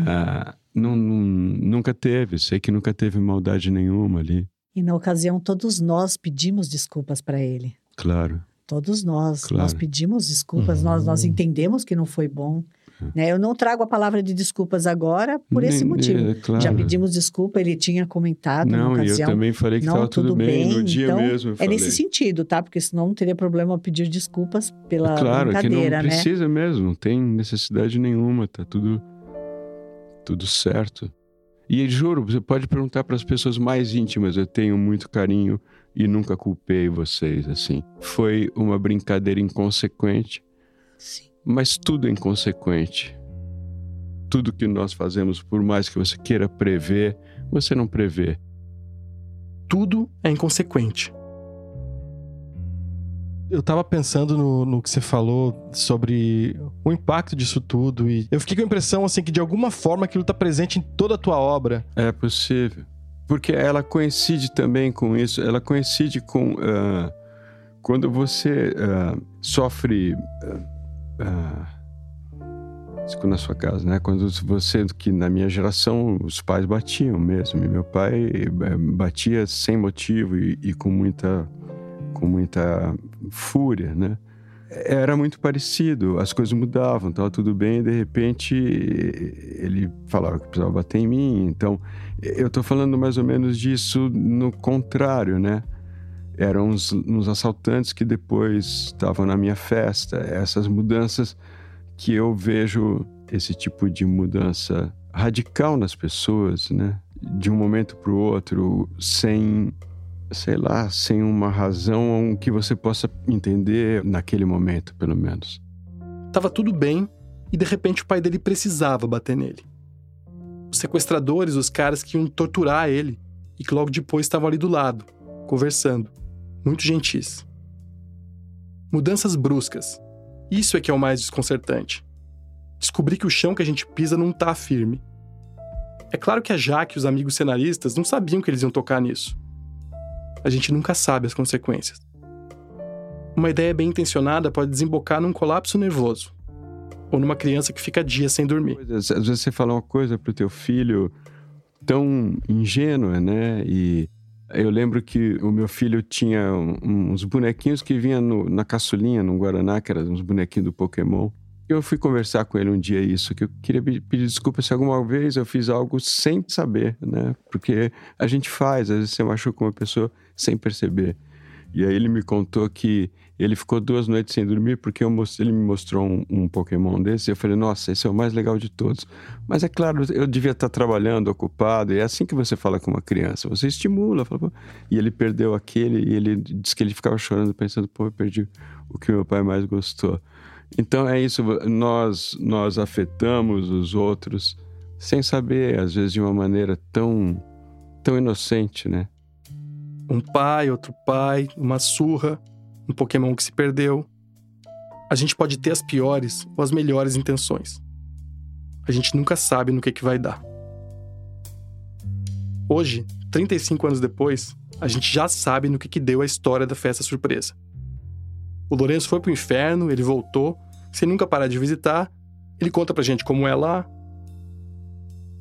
ah, não- não- nunca teve. Sei que nunca teve maldade nenhuma ali, E na ocasião, todos nós pedimos desculpas para ele. claro. Todos nós. Claro. Nós pedimos desculpas, Uhum. nós, nós entendemos que não foi bom. Né? Eu não trago a palavra de desculpas agora por esse motivo. é, claro. Já pedimos desculpa, ele tinha comentado na Não, e eu ocasião. também falei que não, estava tudo, bem. No dia então, mesmo É nesse sentido, tá? Porque senão não teria problema pedir desculpas pela Claro, que não brincadeira, né? precisa mesmo, não tem necessidade nenhuma, tá tudo tudo certo. E juro, você pode perguntar para as pessoas mais íntimas, eu tenho muito carinho e nunca culpei vocês assim. Foi uma brincadeira inconsequente, Sim. Mas tudo é inconsequente. Tudo que nós fazemos, por mais que você queira prever, você não prevê. Tudo é inconsequente. Eu tava pensando no, no que você falou sobre o impacto disso tudo e eu fiquei com a impressão, assim, que de alguma forma aquilo tá presente em toda a tua obra. É possível. Porque ela coincide também com isso, ela coincide com ah, quando você ah, sofre. ah, isso na sua casa, né? Quando você, que na minha geração, os pais batiam mesmo. E meu pai eh, batia sem motivo e, e com muita com muita fúria, né? Era muito parecido, as coisas mudavam, estava tudo bem, e de repente ele falava que precisava bater em mim. Então, eu estou falando mais ou menos disso no contrário, né? Eram uns, uns assaltantes que depois estavam na minha festa. Essas mudanças que eu vejo, esse tipo de mudança radical nas pessoas, né? De um momento para o outro, sem sei lá, sem uma razão que você possa entender naquele momento, pelo menos. Tava tudo bem e de repente o pai dele precisava bater nele. Os sequestradores, os caras que iam torturar ele e que logo depois estavam ali do lado, conversando, muito gentis. Mudanças bruscas. Isso é que é o mais desconcertante. Descobrir que o chão que a gente pisa não tá firme. É claro que a Jaque e os amigos cenaristas não sabiam que eles iam tocar nisso. A gente nunca sabe as consequências. Uma ideia bem intencionada pode desembocar num colapso nervoso. Ou numa criança que fica dias sem dormir. Às vezes você fala uma coisa pro teu filho tão ingênua, né? E eu lembro que o meu filho tinha uns bonequinhos que vinham no- na caçulinha, no Guaraná, que eram uns bonequinhos do Pokémon. Eu fui conversar com ele um dia isso, que eu queria pedir desculpa se alguma vez eu fiz algo sem saber, né? Porque a gente faz, às vezes você machuca uma pessoa sem perceber. E aí ele me contou que ele ficou duas noites sem dormir porque mostrei, ele me mostrou um, um, Pokémon desse. E eu falei, nossa, esse é o mais legal de todos. Mas é claro, eu devia estar trabalhando, ocupado. E é assim que você fala com uma criança. Você estimula. Fala, e ele perdeu aquele e ele disse que ele ficava chorando, pensando, pô, eu perdi o que meu pai mais gostou. Então é isso, nós, nós afetamos os outros sem saber, às vezes de uma maneira tão, tão inocente, né? Um pai, outro pai, uma surra, um Pokémon que se perdeu. A gente pode ter as piores ou as melhores intenções. A gente nunca sabe no que, que vai dar. Hoje, 35 anos depois, a gente já sabe no que, que deu a história da festa surpresa. O Lourenço foi pro inferno, ele voltou, sem nunca parar de visitar. Ele conta pra gente como é lá.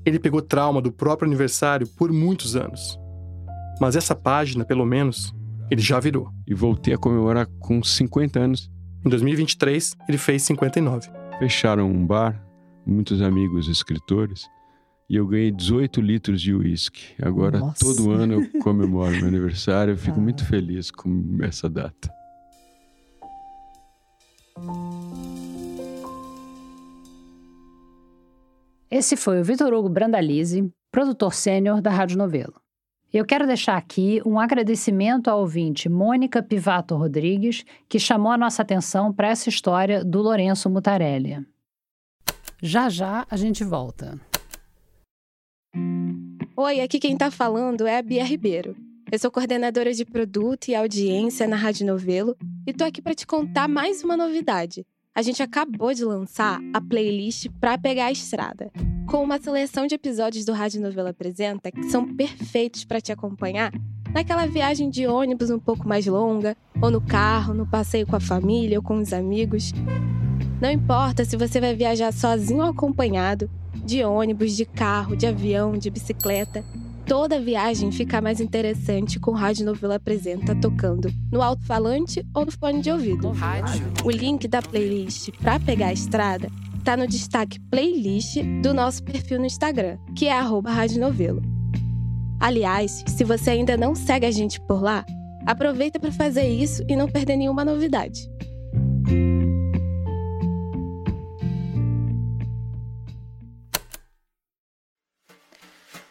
Ele pegou trauma do próprio aniversário por muitos anos. Mas essa página, pelo menos, ele já virou. E voltei a comemorar com 50 anos. Em 2023, ele fez 59. Fecharam um bar, muitos amigos escritores, e eu ganhei 18 litros de uísque. Agora, Nossa. todo ano eu comemoro meu aniversário, eu fico ah. muito feliz com essa data. Esse foi o Vitor Hugo Brandalize, produtor sênior da Rádio Novelo. Eu quero deixar aqui um agradecimento ao ouvinte Mônica Pivato Rodrigues, que chamou a nossa atenção para essa história do Lourenço Mutarelli. Já já a gente volta. Oi, aqui quem está falando é a Bia Ribeiro. Eu sou coordenadora de produto e audiência na Rádio Novelo e tô aqui para te contar mais uma novidade. A gente acabou de lançar a playlist Pra Pegar a Estrada, com uma seleção de episódios do Rádio Novela Apresenta que são perfeitos para te acompanhar naquela viagem de ônibus um pouco mais longa, ou no carro, no passeio com a família ou com os amigos. Não importa se você vai viajar sozinho ou acompanhado, de ônibus, de carro, de avião, de bicicleta toda viagem fica mais interessante com o Rádio Novela Apresenta tocando no alto-falante ou no fone de ouvido. O link da playlist para pegar a estrada está no destaque playlist do nosso perfil no Instagram, que é arroba Rádio Novelo. Aliás, se você ainda não segue a gente por lá, aproveita para fazer isso e não perder nenhuma novidade.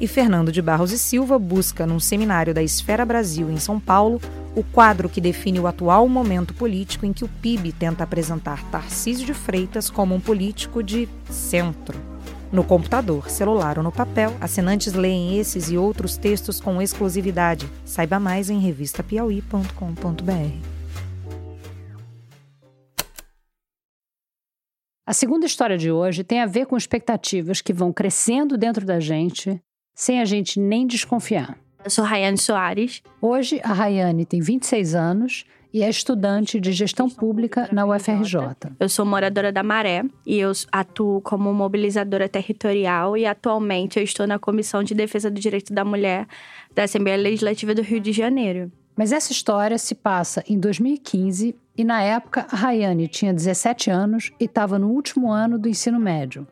e Fernando de Barros e Silva busca, num seminário da Esfera Brasil em São Paulo, o quadro que define o atual momento político em que o PIB tenta apresentar Tarcísio de Freitas como um político de centro. No computador, celular ou no papel, assinantes leem esses e outros textos com exclusividade. Saiba mais em revistapiauí.com.br. A segunda história de hoje tem a ver com expectativas que vão crescendo dentro da gente sem a gente nem desconfiar. Eu sou Rayane Soares. Hoje, a Rayane tem 26 anos e é estudante de gestão pública na UFRJ. Eu sou moradora da Maré e eu atuo como mobilizadora territorial e atualmente eu estou na Comissão de Defesa do Direito da Mulher da Assembleia Legislativa do Rio de Janeiro. Mas essa história se passa em 2015 e na época a Rayane tinha 17 anos e estava no último ano do ensino médio.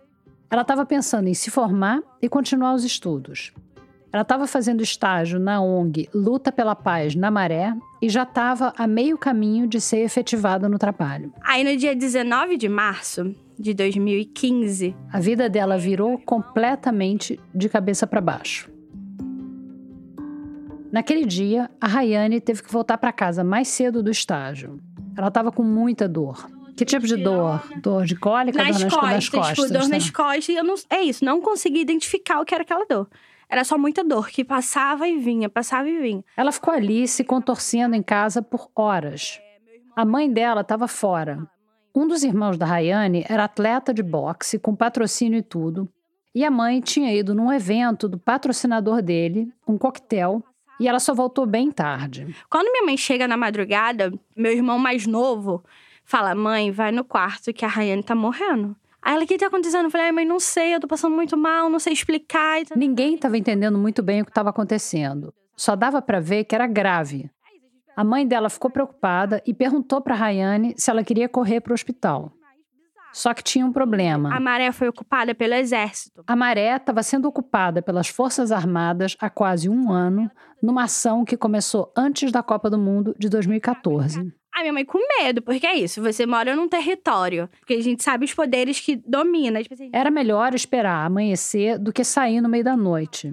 Ela estava pensando em se formar e continuar os estudos. Ela estava fazendo estágio na ONG Luta pela Paz na Maré e já estava a meio caminho de ser efetivada no trabalho. Aí no dia 19 de março de 2015, a vida dela virou completamente de cabeça para baixo. Naquele dia, a Rayane teve que voltar para casa mais cedo do estágio. Ela estava com muita dor. Que tipo de dor? Dor de cólica? Nas, dor nas, costas, nas costas? Tipo, dor tá? nas costas. E eu não, é isso, não consegui identificar o que era aquela dor. Era só muita dor, que passava e vinha, passava e vinha. Ela ficou ali se contorcendo em casa por horas. A mãe dela estava fora. Um dos irmãos da Rayane era atleta de boxe, com patrocínio e tudo. E a mãe tinha ido num evento do patrocinador dele, um coquetel, e ela só voltou bem tarde. Quando minha mãe chega na madrugada, meu irmão mais novo fala: Mãe, vai no quarto que a Rayane tá morrendo. Aí ela, o que tá acontecendo? Eu falei, ai, mãe, não sei, eu tô passando muito mal, não sei explicar. Ninguém estava entendendo muito bem o que estava acontecendo. Só dava para ver que era grave. A mãe dela ficou preocupada e perguntou para Rayane se ela queria correr para o hospital. Só que tinha um problema. A maré foi ocupada pelo exército. A maré estava sendo ocupada pelas Forças Armadas há quase um ano, numa ação que começou antes da Copa do Mundo de 2014. A minha mãe com medo, porque é isso, você mora num território, porque a gente sabe os poderes que domina. Tipo assim, Era melhor esperar amanhecer do que sair no meio da noite.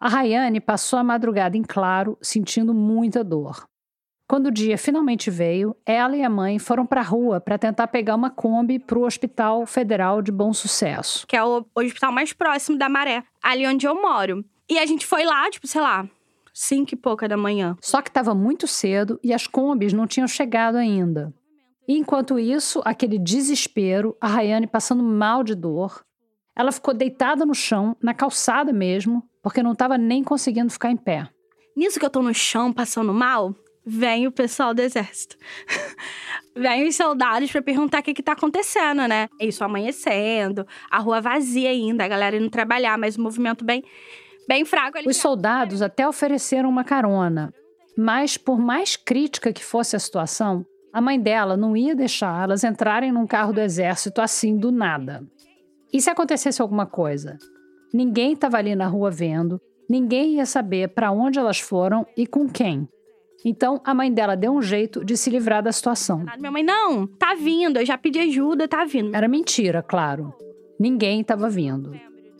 A Rayane passou a madrugada em claro, sentindo muita dor. Quando o dia finalmente veio, ela e a mãe foram para a rua para tentar pegar uma Kombi para o Hospital Federal de Bom Sucesso. que é o hospital mais próximo da maré, ali onde eu moro. E a gente foi lá, tipo, sei lá, cinco e pouca da manhã. Só que estava muito cedo e as Kombis não tinham chegado ainda. E enquanto isso, aquele desespero, a Rayane passando mal de dor, ela ficou deitada no chão, na calçada mesmo, porque não estava nem conseguindo ficar em pé. Nisso que eu tô no chão passando mal, vem o pessoal do exército. vem os soldados pra perguntar o que que tá acontecendo, né? Isso amanhecendo, a rua vazia ainda, a galera indo trabalhar, mas o movimento bem, bem fraco. Os soldados até ofereceram uma carona, mas por mais crítica que fosse a situação, a mãe dela não ia deixar elas entrarem num carro do exército assim do nada. E se acontecesse alguma coisa? Ninguém estava ali na rua vendo, ninguém ia saber para onde elas foram e com quem. Então a mãe dela deu um jeito de se livrar da situação. Minha mãe, não, tá vindo, eu já pedi ajuda, tá vindo. Era mentira, claro. Ninguém estava vindo.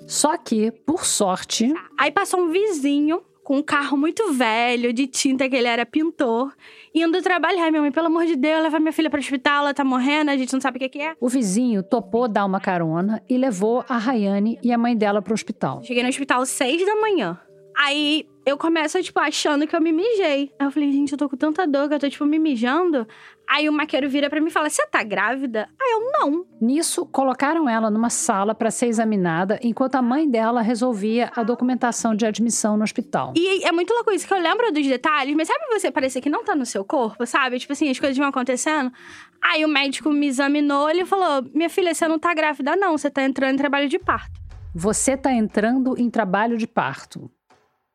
Só que, por sorte, Aí passou um vizinho com um carro muito velho, de tinta, que ele era pintor, indo trabalhar. Minha mãe, pelo amor de Deus, leva minha filha para o hospital, ela tá morrendo, a gente não sabe o que, que é. o vizinho topou dar uma carona e levou a Rayane e a mãe dela para o hospital. Cheguei no hospital às seis da manhã. Aí eu começo, tipo, achando que eu me mijei. Aí eu falei, gente, eu tô com tanta dor que eu tô, tipo, me mijando. Aí o maqueiro vira pra mim e fala: Você tá grávida? Aí eu, não. Nisso, colocaram ela numa sala para ser examinada enquanto a mãe dela resolvia a documentação de admissão no hospital. E é muito louco isso, que eu lembro dos detalhes, mas sabe você parecer que não tá no seu corpo, sabe? Tipo assim, as coisas vão acontecendo. Aí o médico me examinou, ele falou: Minha filha, você não tá grávida, não, você tá entrando em trabalho de parto. Você está entrando em trabalho de parto.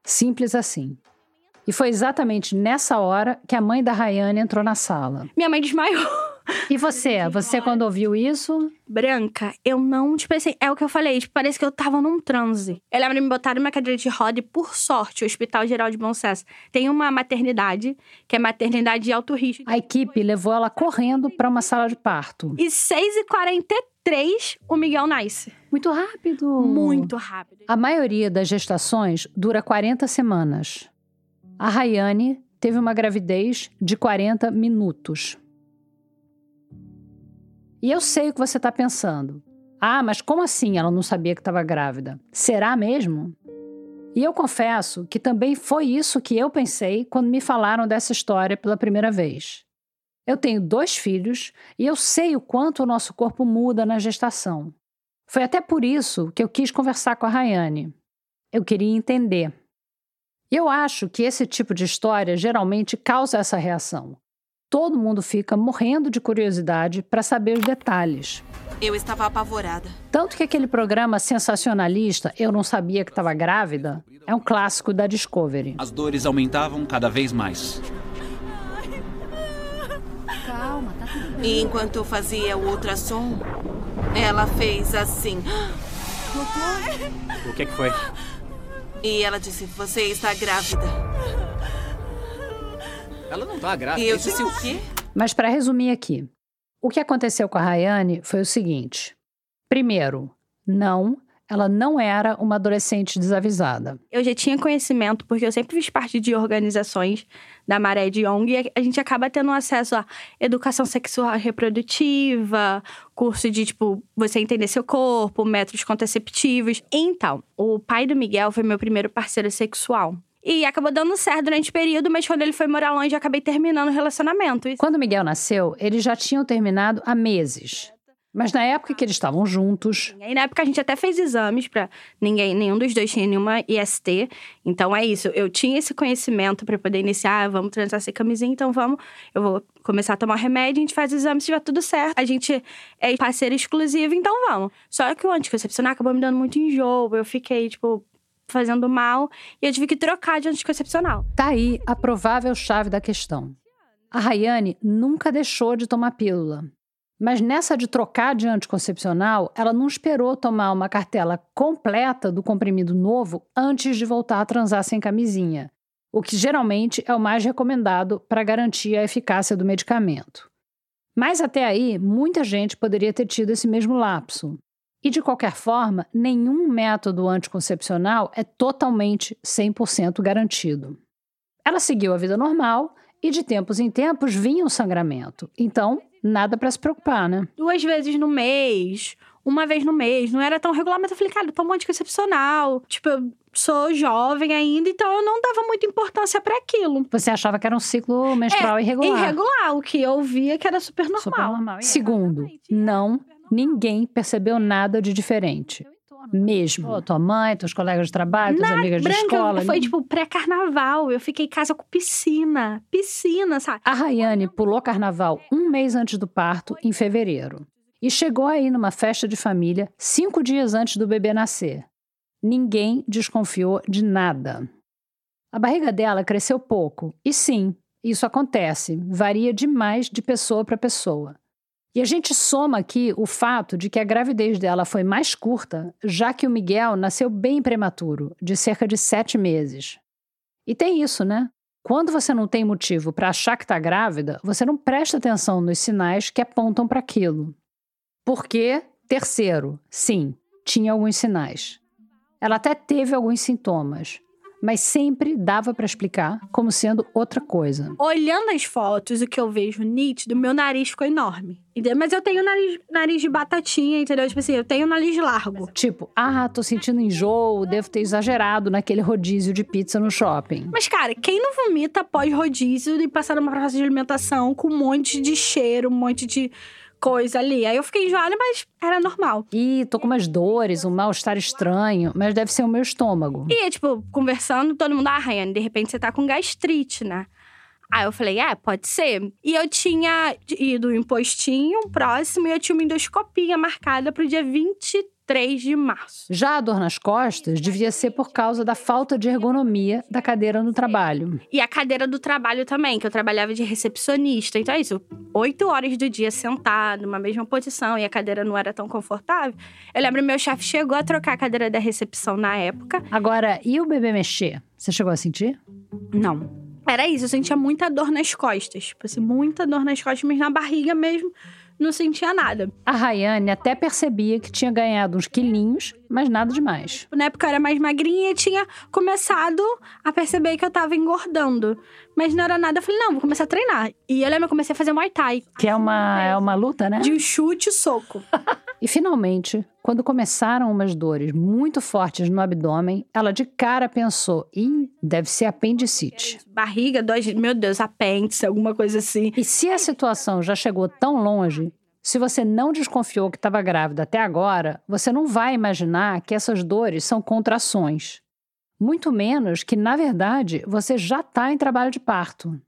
Simples assim. E foi exatamente nessa hora que a mãe da Rayane entrou na sala. Minha mãe desmaiou. E você? Você, quando ouviu isso? Branca, eu não, tipo assim, é o que eu falei, tipo, parece que eu tava num transe. Eu lembro de me botar numa cadeira de roda e, por sorte, o Hospital Geral de Bom Sucesso tem uma maternidade, que é maternidade de alto risco. A equipe levou ela correndo para uma sala de parto. E 6h43, o Miguel nasce. Muito rápido. Muito rápido. A maioria das gestações dura 40 semanas. A Rayane teve uma gravidez de 40 minutos. E eu sei o que você está pensando. Ah, mas como assim ela não sabia que estava grávida? Será mesmo? E eu confesso que também foi isso que eu pensei quando me falaram dessa história pela primeira vez. Eu tenho dois filhos e eu sei o quanto o nosso corpo muda na gestação. Foi até por isso que eu quis conversar com a Rayane. Eu queria entender. Eu acho que esse tipo de história geralmente causa essa reação. Todo mundo fica morrendo de curiosidade para saber os detalhes. Eu estava apavorada. Tanto que aquele programa sensacionalista Eu Não Sabia Que Estava Grávida é um clássico da Discovery. As dores aumentavam cada vez mais. Calma, tá tudo bem. E enquanto eu fazia o ultrassom, ela fez assim. O que, é que foi? E ela disse: Você está grávida. Ela não tá grávida. E eu disse: O quê? Mas para resumir aqui, o que aconteceu com a Rayane foi o seguinte: primeiro, não, ela não era uma adolescente desavisada. Eu já tinha conhecimento, porque eu sempre fiz parte de organizações da Maré de ONG, e a gente acaba tendo acesso a educação sexual reprodutiva, curso de, tipo, você entender seu corpo, métodos contraceptivos. Então, o pai do Miguel foi meu primeiro parceiro sexual. E acabou dando certo durante o período, mas quando ele foi morar longe, eu acabei terminando o relacionamento. E Quando Miguel nasceu, eles já tinham terminado há meses. Mas na época que eles estavam juntos. E aí, na época, a gente até fez exames para ninguém, nenhum dos dois tinha nenhuma IST. Então é isso. Eu tinha esse conhecimento para poder iniciar, ah, vamos transar sem camisinha, então vamos. Eu vou começar a tomar remédio, a gente faz exame, se tiver tudo certo. A gente é parceiro exclusivo, então vamos. Só que o anticoncepcional acabou me dando muito enjoo. Eu fiquei, tipo, fazendo mal e eu tive que trocar de anticoncepcional. Tá aí a provável chave da questão. A Rayane nunca deixou de tomar pílula. Mas nessa de trocar de anticoncepcional, ela não esperou tomar uma cartela completa do comprimido novo antes de voltar a transar sem camisinha, o que geralmente é o mais recomendado para garantir a eficácia do medicamento. Mas até aí, muita gente poderia ter tido esse mesmo lapso. E de qualquer forma, nenhum método anticoncepcional é totalmente 100% garantido. Ela seguiu a vida normal e de tempos em tempos vinha o sangramento. Então, nada para se preocupar, né? Duas vezes no mês, uma vez no mês, não era tão regular, mas eu falei, cara, eu tomo anticoncepcional. Tipo, eu sou jovem ainda, então eu não dava muita importância para aquilo. Você achava que era um ciclo menstrual é, irregular? Irregular, o que eu via que era super normal. Super normal. Segundo, não, ninguém percebeu nada de diferente mesmo. Pô, tua mãe, teus colegas de trabalho, tuas Na amigas branca, de escola. Foi tipo pré-carnaval. Eu fiquei em casa com piscina. Piscina, sabe? A Rayane pulou carnaval um mês antes do parto, em fevereiro. E chegou aí numa festa de família cinco dias antes do bebê nascer. Ninguém desconfiou de nada. A barriga dela cresceu pouco. E sim, isso acontece, varia demais de pessoa para pessoa. E a gente soma aqui o fato de que a gravidez dela foi mais curta, já que o Miguel nasceu bem prematuro, de cerca de sete meses. E tem isso, né? Quando você não tem motivo para achar que está grávida, você não presta atenção nos sinais que apontam para aquilo. Porque, terceiro, sim, tinha alguns sinais. Ela até teve alguns sintomas, mas sempre dava para explicar como sendo outra coisa. Olhando as fotos, o que eu vejo nítido, meu nariz ficou enorme. Entendeu? Mas eu tenho nariz, nariz de batatinha, entendeu? Tipo assim, eu tenho nariz largo. Tipo, ah, tô sentindo enjoo, devo ter exagerado naquele rodízio de pizza no shopping. Mas, cara, quem não vomita após rodízio e passar numa praça de alimentação com um monte de cheiro, um monte de coisa ali. Aí eu fiquei enjoada, mas era normal. Ih, tô com umas dores, um mal-estar estranho, mas deve ser o meu estômago. E, tipo, conversando, todo mundo, ah, Rayane, de repente você tá com gastrite, né? Aí eu falei, é, pode ser. E eu tinha ido em postinho próximo e eu tinha uma endoscopia marcada pro dia 23 3 de março. Já a dor nas costas devia ser por causa da falta de ergonomia da cadeira no trabalho. E a cadeira do trabalho também, que eu trabalhava de recepcionista. Então é isso, oito horas do dia sentado, numa mesma posição, e a cadeira não era tão confortável. Eu lembro meu chefe chegou a trocar a cadeira da recepção na época. Agora, e o bebê mexer? Você chegou a sentir? Não. Era isso, eu sentia muita dor nas costas. Tipo assim, muita dor nas costas, mas na barriga mesmo não sentia nada. A Rayane até percebia que tinha ganhado uns quilinhos, mas nada demais. Na época eu era mais magrinha e tinha começado a perceber que eu tava engordando. Mas não era nada, eu falei, não, vou começar a treinar. E eu lembro, eu comecei a fazer Muay Thai. Que é uma, é uma luta, né? De chute e soco. e finalmente, quando começaram umas dores muito fortes no abdômen, ela de cara pensou, ih, deve ser apendicite. Barriga, dói, meu Deus, apêndice, alguma coisa assim. E se a situação já chegou tão longe, se você não desconfiou que estava grávida até agora, você não vai imaginar que essas dores são contrações. Muito menos que, na verdade, você já está em trabalho de parto.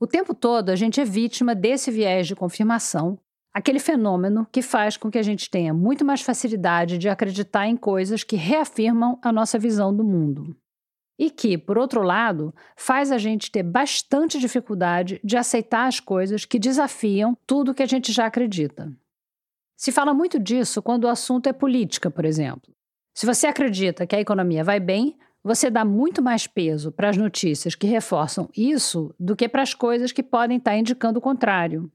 O tempo todo a gente é vítima desse viés de confirmação, aquele fenômeno que faz com que a gente tenha muito mais facilidade de acreditar em coisas que reafirmam a nossa visão do mundo e que, por outro lado, faz a gente ter bastante dificuldade de aceitar as coisas que desafiam tudo que a gente já acredita. Se fala muito disso quando o assunto é política, por exemplo. Se você acredita que a economia vai bem, você dá muito mais peso para as notícias que reforçam isso do que para as coisas que podem estar indicando o contrário.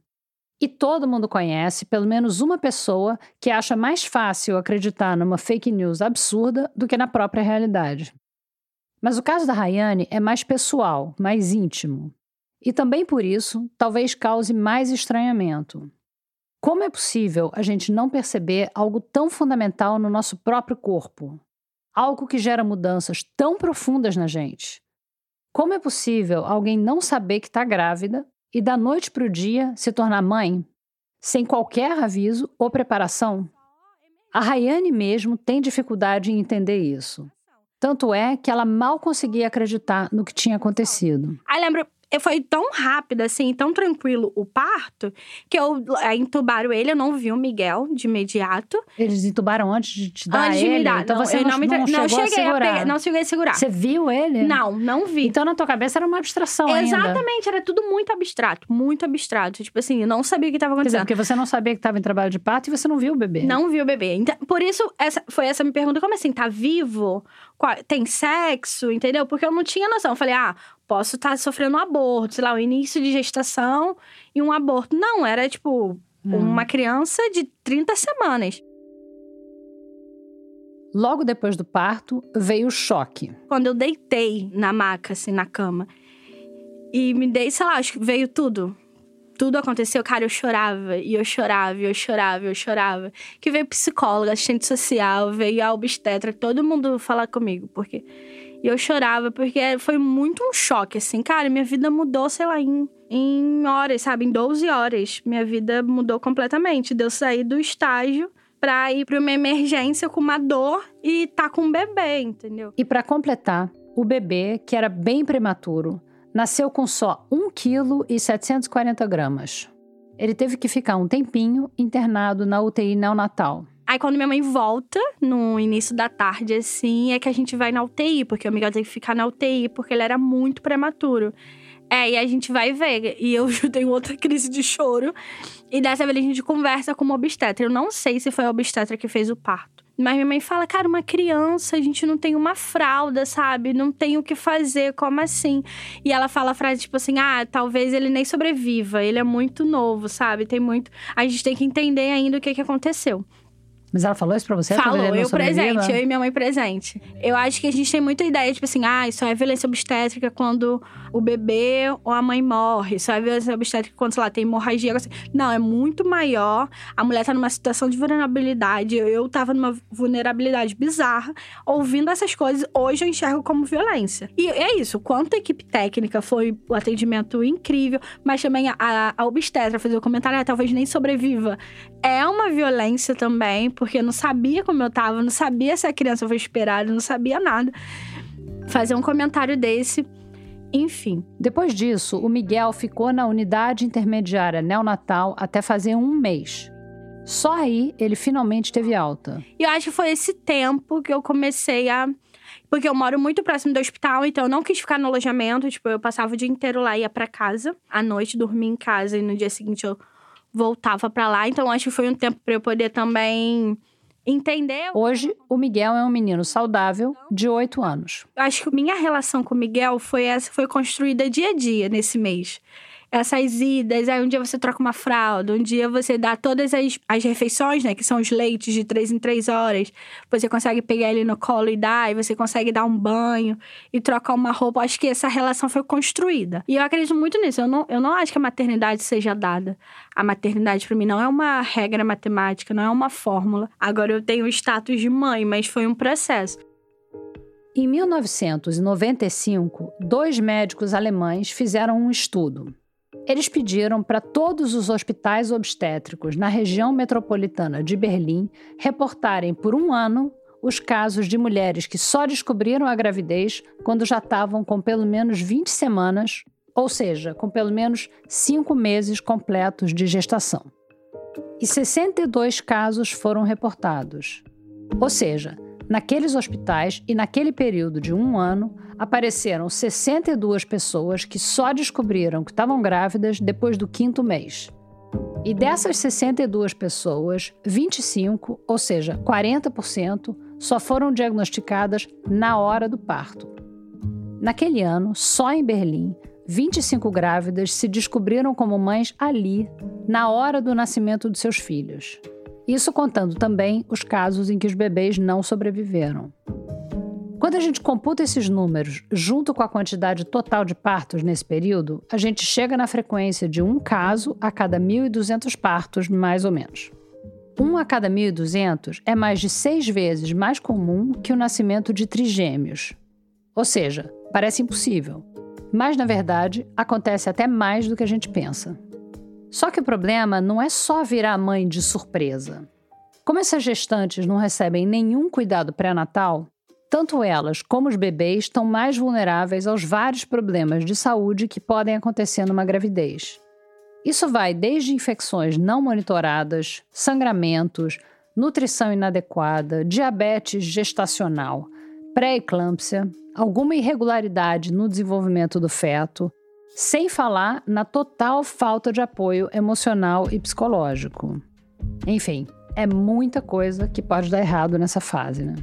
E todo mundo conhece pelo menos uma pessoa que acha mais fácil acreditar numa fake news absurda do que na própria realidade. Mas o caso da Rayane é mais pessoal, mais íntimo. E também por isso, talvez cause mais estranhamento. Como é possível a gente não perceber algo tão fundamental no nosso próprio corpo? Algo que gera mudanças tão profundas na gente? Como é possível alguém não saber que está grávida e da noite para o dia se tornar mãe? sem qualquer aviso ou preparação? A Rayane mesmo tem dificuldade em entender isso. Tanto é que ela mal conseguia acreditar no que tinha acontecido. Lembro, foi tão rápido, assim, tão tranquilo o parto, que eu é, entubaram ele, eu não vi o Miguel de imediato. Eles entubaram antes de te dar Antes de ele? me dar. Então não, você não, não, me, não, não chegou a cheguei a, segurar. pegar, não cheguei a segurar. Você viu ele? Não, não vi. Então na tua cabeça era uma abstração ainda. Exatamente, era tudo muito abstrato, muito abstrato. Tipo assim, eu não sabia o que estava Quer dizer, acontecendo. porque você não sabia que estava em trabalho de parto e você não viu o bebê. Não vi o bebê. Então, por isso, essa, foi essa minha pergunta. Como assim? Tá vivo? Tem sexo? Entendeu? Porque eu não tinha noção. Eu falei, ah, posso estar sofrendo um aborto. Sei lá, o início de gestação e um aborto. Não, era tipo uma criança de 30 semanas. Logo depois do parto, veio o choque. Quando eu deitei na maca, assim, na cama. E me dei, sei lá, acho que veio tudo. Tudo aconteceu, cara, eu chorava, e eu chorava, e eu chorava, e eu chorava. Que veio psicóloga, assistente social, veio a obstetra, todo mundo falar comigo, porque... E eu chorava, porque foi muito um choque, assim. Cara, minha vida mudou, sei lá, em, em horas, sabe? Em 12 horas. Minha vida mudou completamente. Deu sair do estágio pra ir pra uma emergência com uma dor e tá com um bebê, entendeu? E para completar, o bebê, que era bem prematuro, nasceu com só 1 kg e 740 gramas. Ele teve que ficar um tempinho internado na UTI neonatal. Aí quando minha mãe volta, no início da tarde, assim, é que a gente vai na UTI, porque o Miguel tem que ficar na UTI, porque ele era muito prematuro. É, e a gente vai ver. E eu tenho outra crise de choro. E dessa vez a gente conversa com uma obstetra. Eu não sei se foi a obstetra que fez o parto. Mas minha mãe fala, cara, uma criança, a gente não tem uma fralda, sabe? Não tem o que fazer, como assim? E ela fala a frase tipo assim: ah, talvez ele nem sobreviva, ele é muito novo, sabe? Tem muito. A gente tem que entender ainda o que, que aconteceu. Mas ela falou isso pra você? Falou, eu presente, eu e minha mãe presente. Eu acho que a gente tem muita ideia, tipo assim, ah, isso é violência obstétrica quando o bebê ou a mãe morre. Isso é violência obstétrica quando, sei lá, tem hemorragia. assim. Não, é muito maior. A mulher tá numa situação de vulnerabilidade. Eu, tava numa vulnerabilidade bizarra. Ouvindo essas coisas, hoje eu enxergo como violência. E é isso, quanto a equipe técnica foi o atendimento incrível, mas também a, a, a obstetra fazer o comentário, ah, talvez nem sobreviva. É uma violência também, porque eu não sabia como eu tava, não sabia se a criança foi esperada, não sabia nada. Fazer um comentário desse, enfim. Depois disso, o Miguel ficou na unidade intermediária neonatal até fazer um mês. Só aí ele finalmente teve alta. E eu acho que foi esse tempo que eu comecei a. Porque eu moro muito próximo do hospital, então eu não quis ficar no alojamento. Tipo, eu passava o dia inteiro lá ia pra casa. À noite dormia em casa e no dia seguinte eu voltava pra lá. Então acho que foi um tempo pra eu poder também entender. Hoje, o Miguel é um menino saudável de 8 anos. Acho que minha relação com o Miguel foi essa, foi construída dia a dia nesse mês. Essas idas, aí um dia você troca uma fralda, um dia você dá todas as, as refeições, né? Que são os leites de três em três horas. Você consegue pegar ele no colo e dar, e você consegue dar um banho e trocar uma roupa. Acho que essa relação foi construída. E eu acredito muito nisso. Eu não, eu não acho que a maternidade seja dada. A maternidade, para mim, não é uma regra matemática, não é uma fórmula. Agora eu tenho o status de mãe, mas foi um processo. Em 1995, dois médicos alemães fizeram um estudo. Eles pediram para todos os hospitais obstétricos na região metropolitana de Berlim reportarem por um ano os casos de mulheres que só descobriram a gravidez quando já estavam com pelo menos 20 semanas, ou seja, com pelo menos 5 meses completos de gestação. E 62 casos foram reportados. Ou seja, naqueles hospitais e naquele período de um ano, apareceram 62 pessoas que só descobriram que estavam grávidas depois do quinto mês. E dessas 62 pessoas, 25, ou seja, 40%, só foram diagnosticadas na hora do parto. Naquele ano, só em Berlim, 25 grávidas se descobriram como mães ali, na hora do nascimento de seus filhos. Isso contando também os casos em que os bebês não sobreviveram. Quando a gente computa esses números junto com a quantidade total de partos nesse período, a gente chega na frequência de um caso a cada 1.200 partos, mais ou menos. Um a cada 1.200 é mais de seis vezes mais comum que o nascimento de trigêmeos. Ou seja, parece impossível. Mas, na verdade, acontece até mais do que a gente pensa. Só que o problema não é só virar mãe de surpresa. Como essas gestantes não recebem nenhum cuidado pré-natal, tanto elas como os bebês estão mais vulneráveis aos vários problemas de saúde que podem acontecer numa gravidez. Isso vai desde infecções não monitoradas, sangramentos, nutrição inadequada, diabetes gestacional, pré-eclâmpsia, alguma irregularidade no desenvolvimento do feto, sem falar na total falta de apoio emocional e psicológico. Enfim, é muita coisa que pode dar errado nessa fase, né?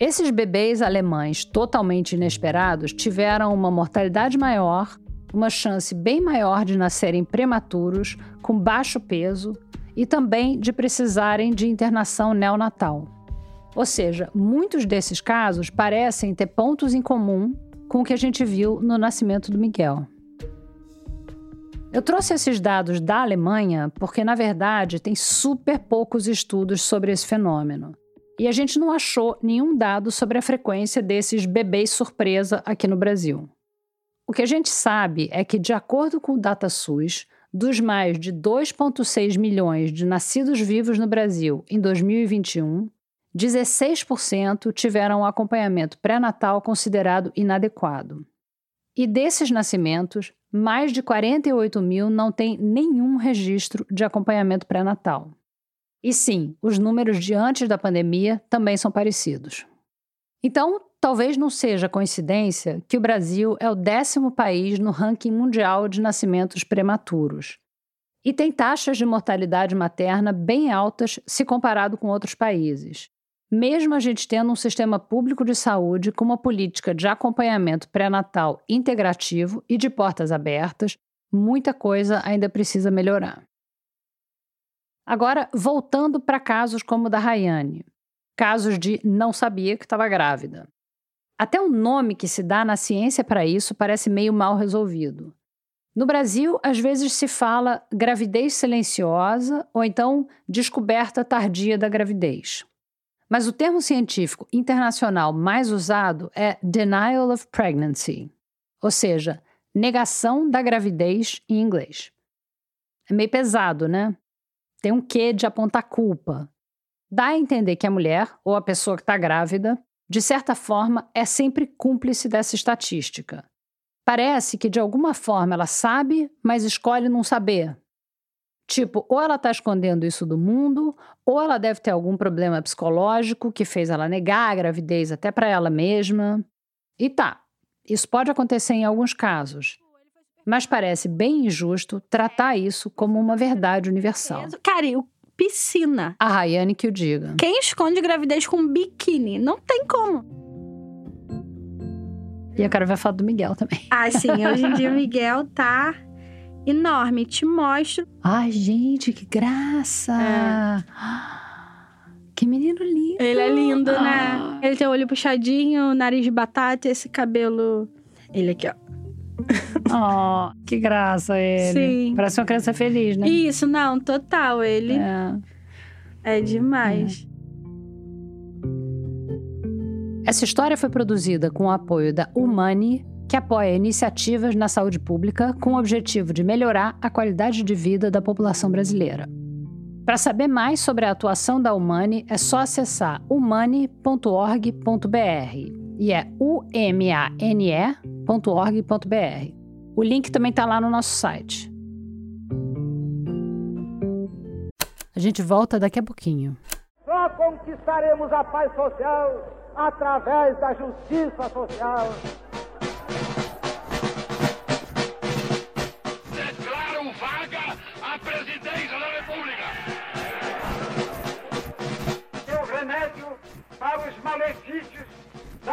Esses bebês alemães totalmente inesperados tiveram uma mortalidade maior, uma chance bem maior de nascerem prematuros, com baixo peso e também de precisarem de internação neonatal. Ou seja, muitos desses casos parecem ter pontos em comum com o que a gente viu no nascimento do Miguel. Eu trouxe esses dados da Alemanha porque, na verdade, tem super poucos estudos sobre esse fenômeno. E a gente não achou nenhum dado sobre a frequência desses bebês surpresa aqui no Brasil. O que a gente sabe é que, de acordo com o DataSUS, dos mais de 2,6 milhões de nascidos vivos no Brasil em 2021, 16% tiveram um acompanhamento pré-natal considerado inadequado. E desses nascimentos, mais de 48 mil não têm nenhum registro de acompanhamento pré-natal. E sim, os números de antes da pandemia também são parecidos. Então, talvez não seja coincidência que o Brasil é o décimo país no ranking mundial de nascimentos prematuros. E tem taxas de mortalidade materna bem altas se comparado com outros países. Mesmo a gente tendo um sistema público de saúde com uma política de acompanhamento pré-natal integrativo e de portas abertas, muita coisa ainda precisa melhorar. Agora, voltando para casos como o da Rayane, casos de não sabia que estava grávida. Até o nome que se dá na ciência para isso parece meio mal resolvido. No Brasil, às vezes se fala gravidez silenciosa ou então descoberta tardia da gravidez. Mas o termo científico internacional mais usado é denial of pregnancy, ou seja, negação da gravidez em inglês. É meio pesado, né? Tem um quê de apontar culpa. Dá a entender que a mulher, ou a pessoa que está grávida, de certa forma, é sempre cúmplice dessa estatística. Parece que de alguma forma ela sabe, mas escolhe não saber, Tipo, ou ela está escondendo isso do mundo, ou ela deve ter algum problema psicológico que fez ela negar a gravidez até para ela mesma. E tá, isso pode acontecer em alguns casos. Mas parece bem injusto tratar isso como uma verdade universal. Cara, e o piscina? A Rayane que o diga. Quem esconde gravidez com biquíni? Não tem como. E eu quero ver a foto do Miguel também. Ah, sim. Hoje em dia o Miguel tá enorme. Te mostro. Ai, gente, que graça! É. Que menino lindo! Ele é lindo, né? ah. né? Ele tem o olho puxadinho, nariz de batata e esse cabelo. Ele aqui, ó. Oh, que graça ele. Sim. Parece uma criança feliz, né? Isso, não, total. Ele é, é demais. É. Essa história foi produzida com o apoio da Humani que apoia iniciativas na saúde pública com o objetivo de melhorar a qualidade de vida da população brasileira. Para saber mais sobre a atuação da Humane, é só acessar humane.org.br e é umane.org.br. O link também está lá no nosso site. A gente volta daqui a pouquinho. Só conquistaremos a paz social através da justiça social.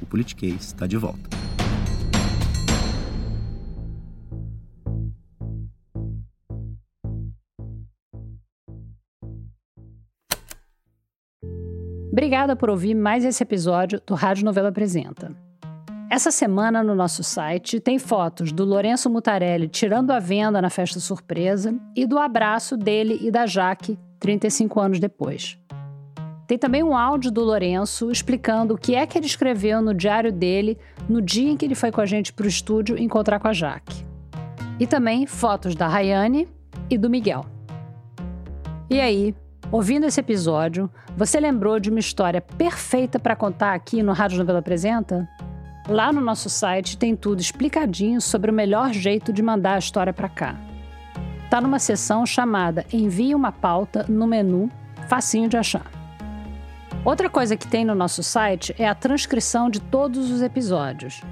o Politiquês está de volta. Obrigada por ouvir mais esse episódio do Rádio Novela Apresenta. Essa semana no nosso site tem fotos do Lourenço Mutarelli tirando a venda na festa surpresa e do abraço dele e da Jaque 35 anos depois. Tem também um áudio do Lourenço explicando o que é que ele escreveu no diário dele no dia em que ele foi com a gente para o estúdio encontrar com a Jaque. E também fotos da Rayane e do Miguel. E aí, ouvindo esse episódio, você lembrou de uma história perfeita para contar aqui no Rádio Novela Apresenta? Lá no nosso site tem tudo explicadinho sobre o melhor jeito de mandar a história para cá. Tá numa seção chamada Envie uma pauta no menu, facinho de achar. Outra coisa que tem no nosso site é a transcrição de todos os episódios.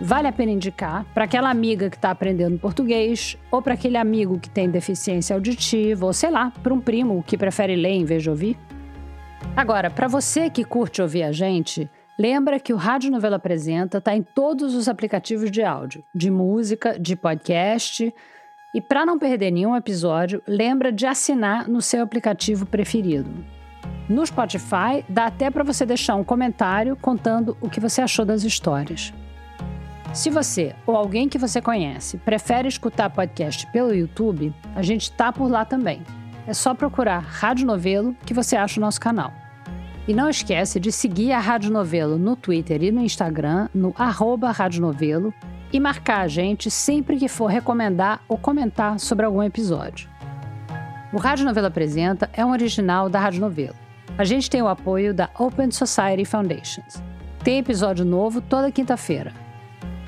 Vale a pena indicar para aquela amiga que está aprendendo português, ou para aquele amigo que tem deficiência auditiva, ou sei lá, para um primo que prefere ler em vez de ouvir. Agora, para você que curte ouvir a gente, Lembra que o Rádio Novela Apresenta está em todos os aplicativos de áudio, de música, de podcast. E para não perder nenhum episódio, lembra de assinar no seu aplicativo preferido. No Spotify, dá até para você deixar um comentário contando o que você achou das histórias. Se você ou alguém que você conhece prefere escutar podcast pelo YouTube, a gente está por lá também. É só procurar Rádio Novelo que você acha o nosso canal. E não esquece de seguir a Rádio Novelo no Twitter e no Instagram, no arroba Rádio Novelo, e marcar a gente sempre que for recomendar ou comentar sobre algum episódio. O Rádio Novelo Apresenta é um original da Rádio Novelo. A gente tem o apoio da Open Society Foundations. Tem episódio novo toda quinta-feira.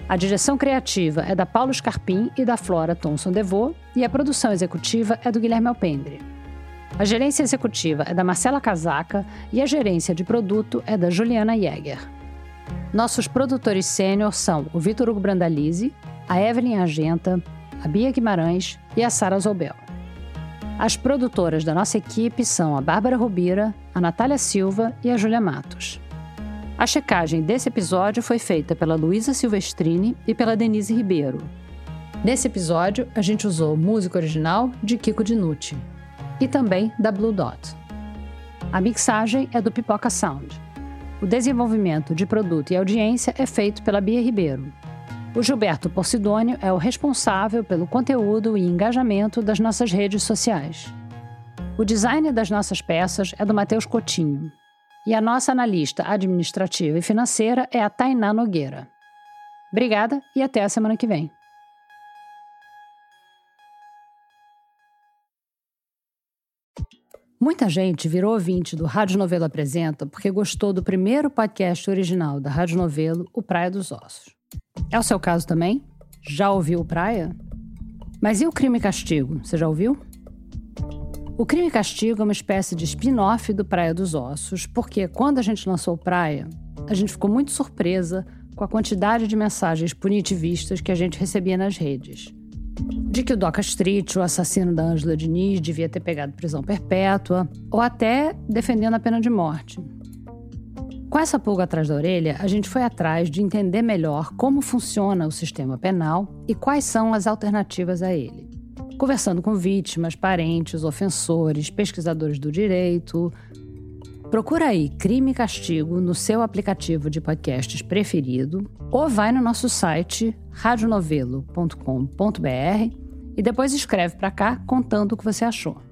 A direção criativa é da Paulo Scarpim e da Flora Thomson Devô, e a produção executiva é do Guilherme Alpendre. A gerência executiva é da Marcela Casaca e a gerência de produto é da Juliana Jäger. Nossos produtores sênior são o Vitor Hugo Brandalize, a Evelyn Argenta, a Bia Guimarães e a Sara Zobel. As produtoras da nossa equipe são a Bárbara Rubira, a Natália Silva e a Júlia Matos. A checagem desse episódio foi feita pela Luísa Silvestrini e pela Denise Ribeiro. Nesse episódio, a gente usou música original de Kiko Dinucci e também da Blue Dot. A mixagem é do Pipoca Sound. O desenvolvimento de produto e audiência é feito pela Bia Ribeiro. O Gilberto Porcidônio é o responsável pelo conteúdo e engajamento das nossas redes sociais. O design das nossas peças é do Matheus Cotinho. E a nossa analista administrativa e financeira é a Tainá Nogueira. Obrigada e até a semana que vem. Muita gente virou ouvinte do Rádio Novelo Apresenta porque gostou do primeiro podcast original da Rádio Novelo, O Praia dos Ossos. É o seu caso também? Já ouviu Praia? Mas e o Crime e Castigo? Você já ouviu? O Crime e Castigo é uma espécie de spin-off do Praia dos Ossos, porque quando a gente lançou Praia, a gente ficou muito surpresa com a quantidade de mensagens punitivistas que a gente recebia nas redes de que o Doca Street, o assassino da Ângela Diniz, devia ter pegado prisão perpétua, ou até defendendo a pena de morte. Com essa pulga atrás da orelha, a gente foi atrás de entender melhor como funciona o sistema penal e quais são as alternativas a ele. Conversando com vítimas, parentes, ofensores, pesquisadores do direito, Procura aí Crime e Castigo no seu aplicativo de podcasts preferido ou vai no nosso site radionovelo.com.br e depois escreve para cá contando o que você achou.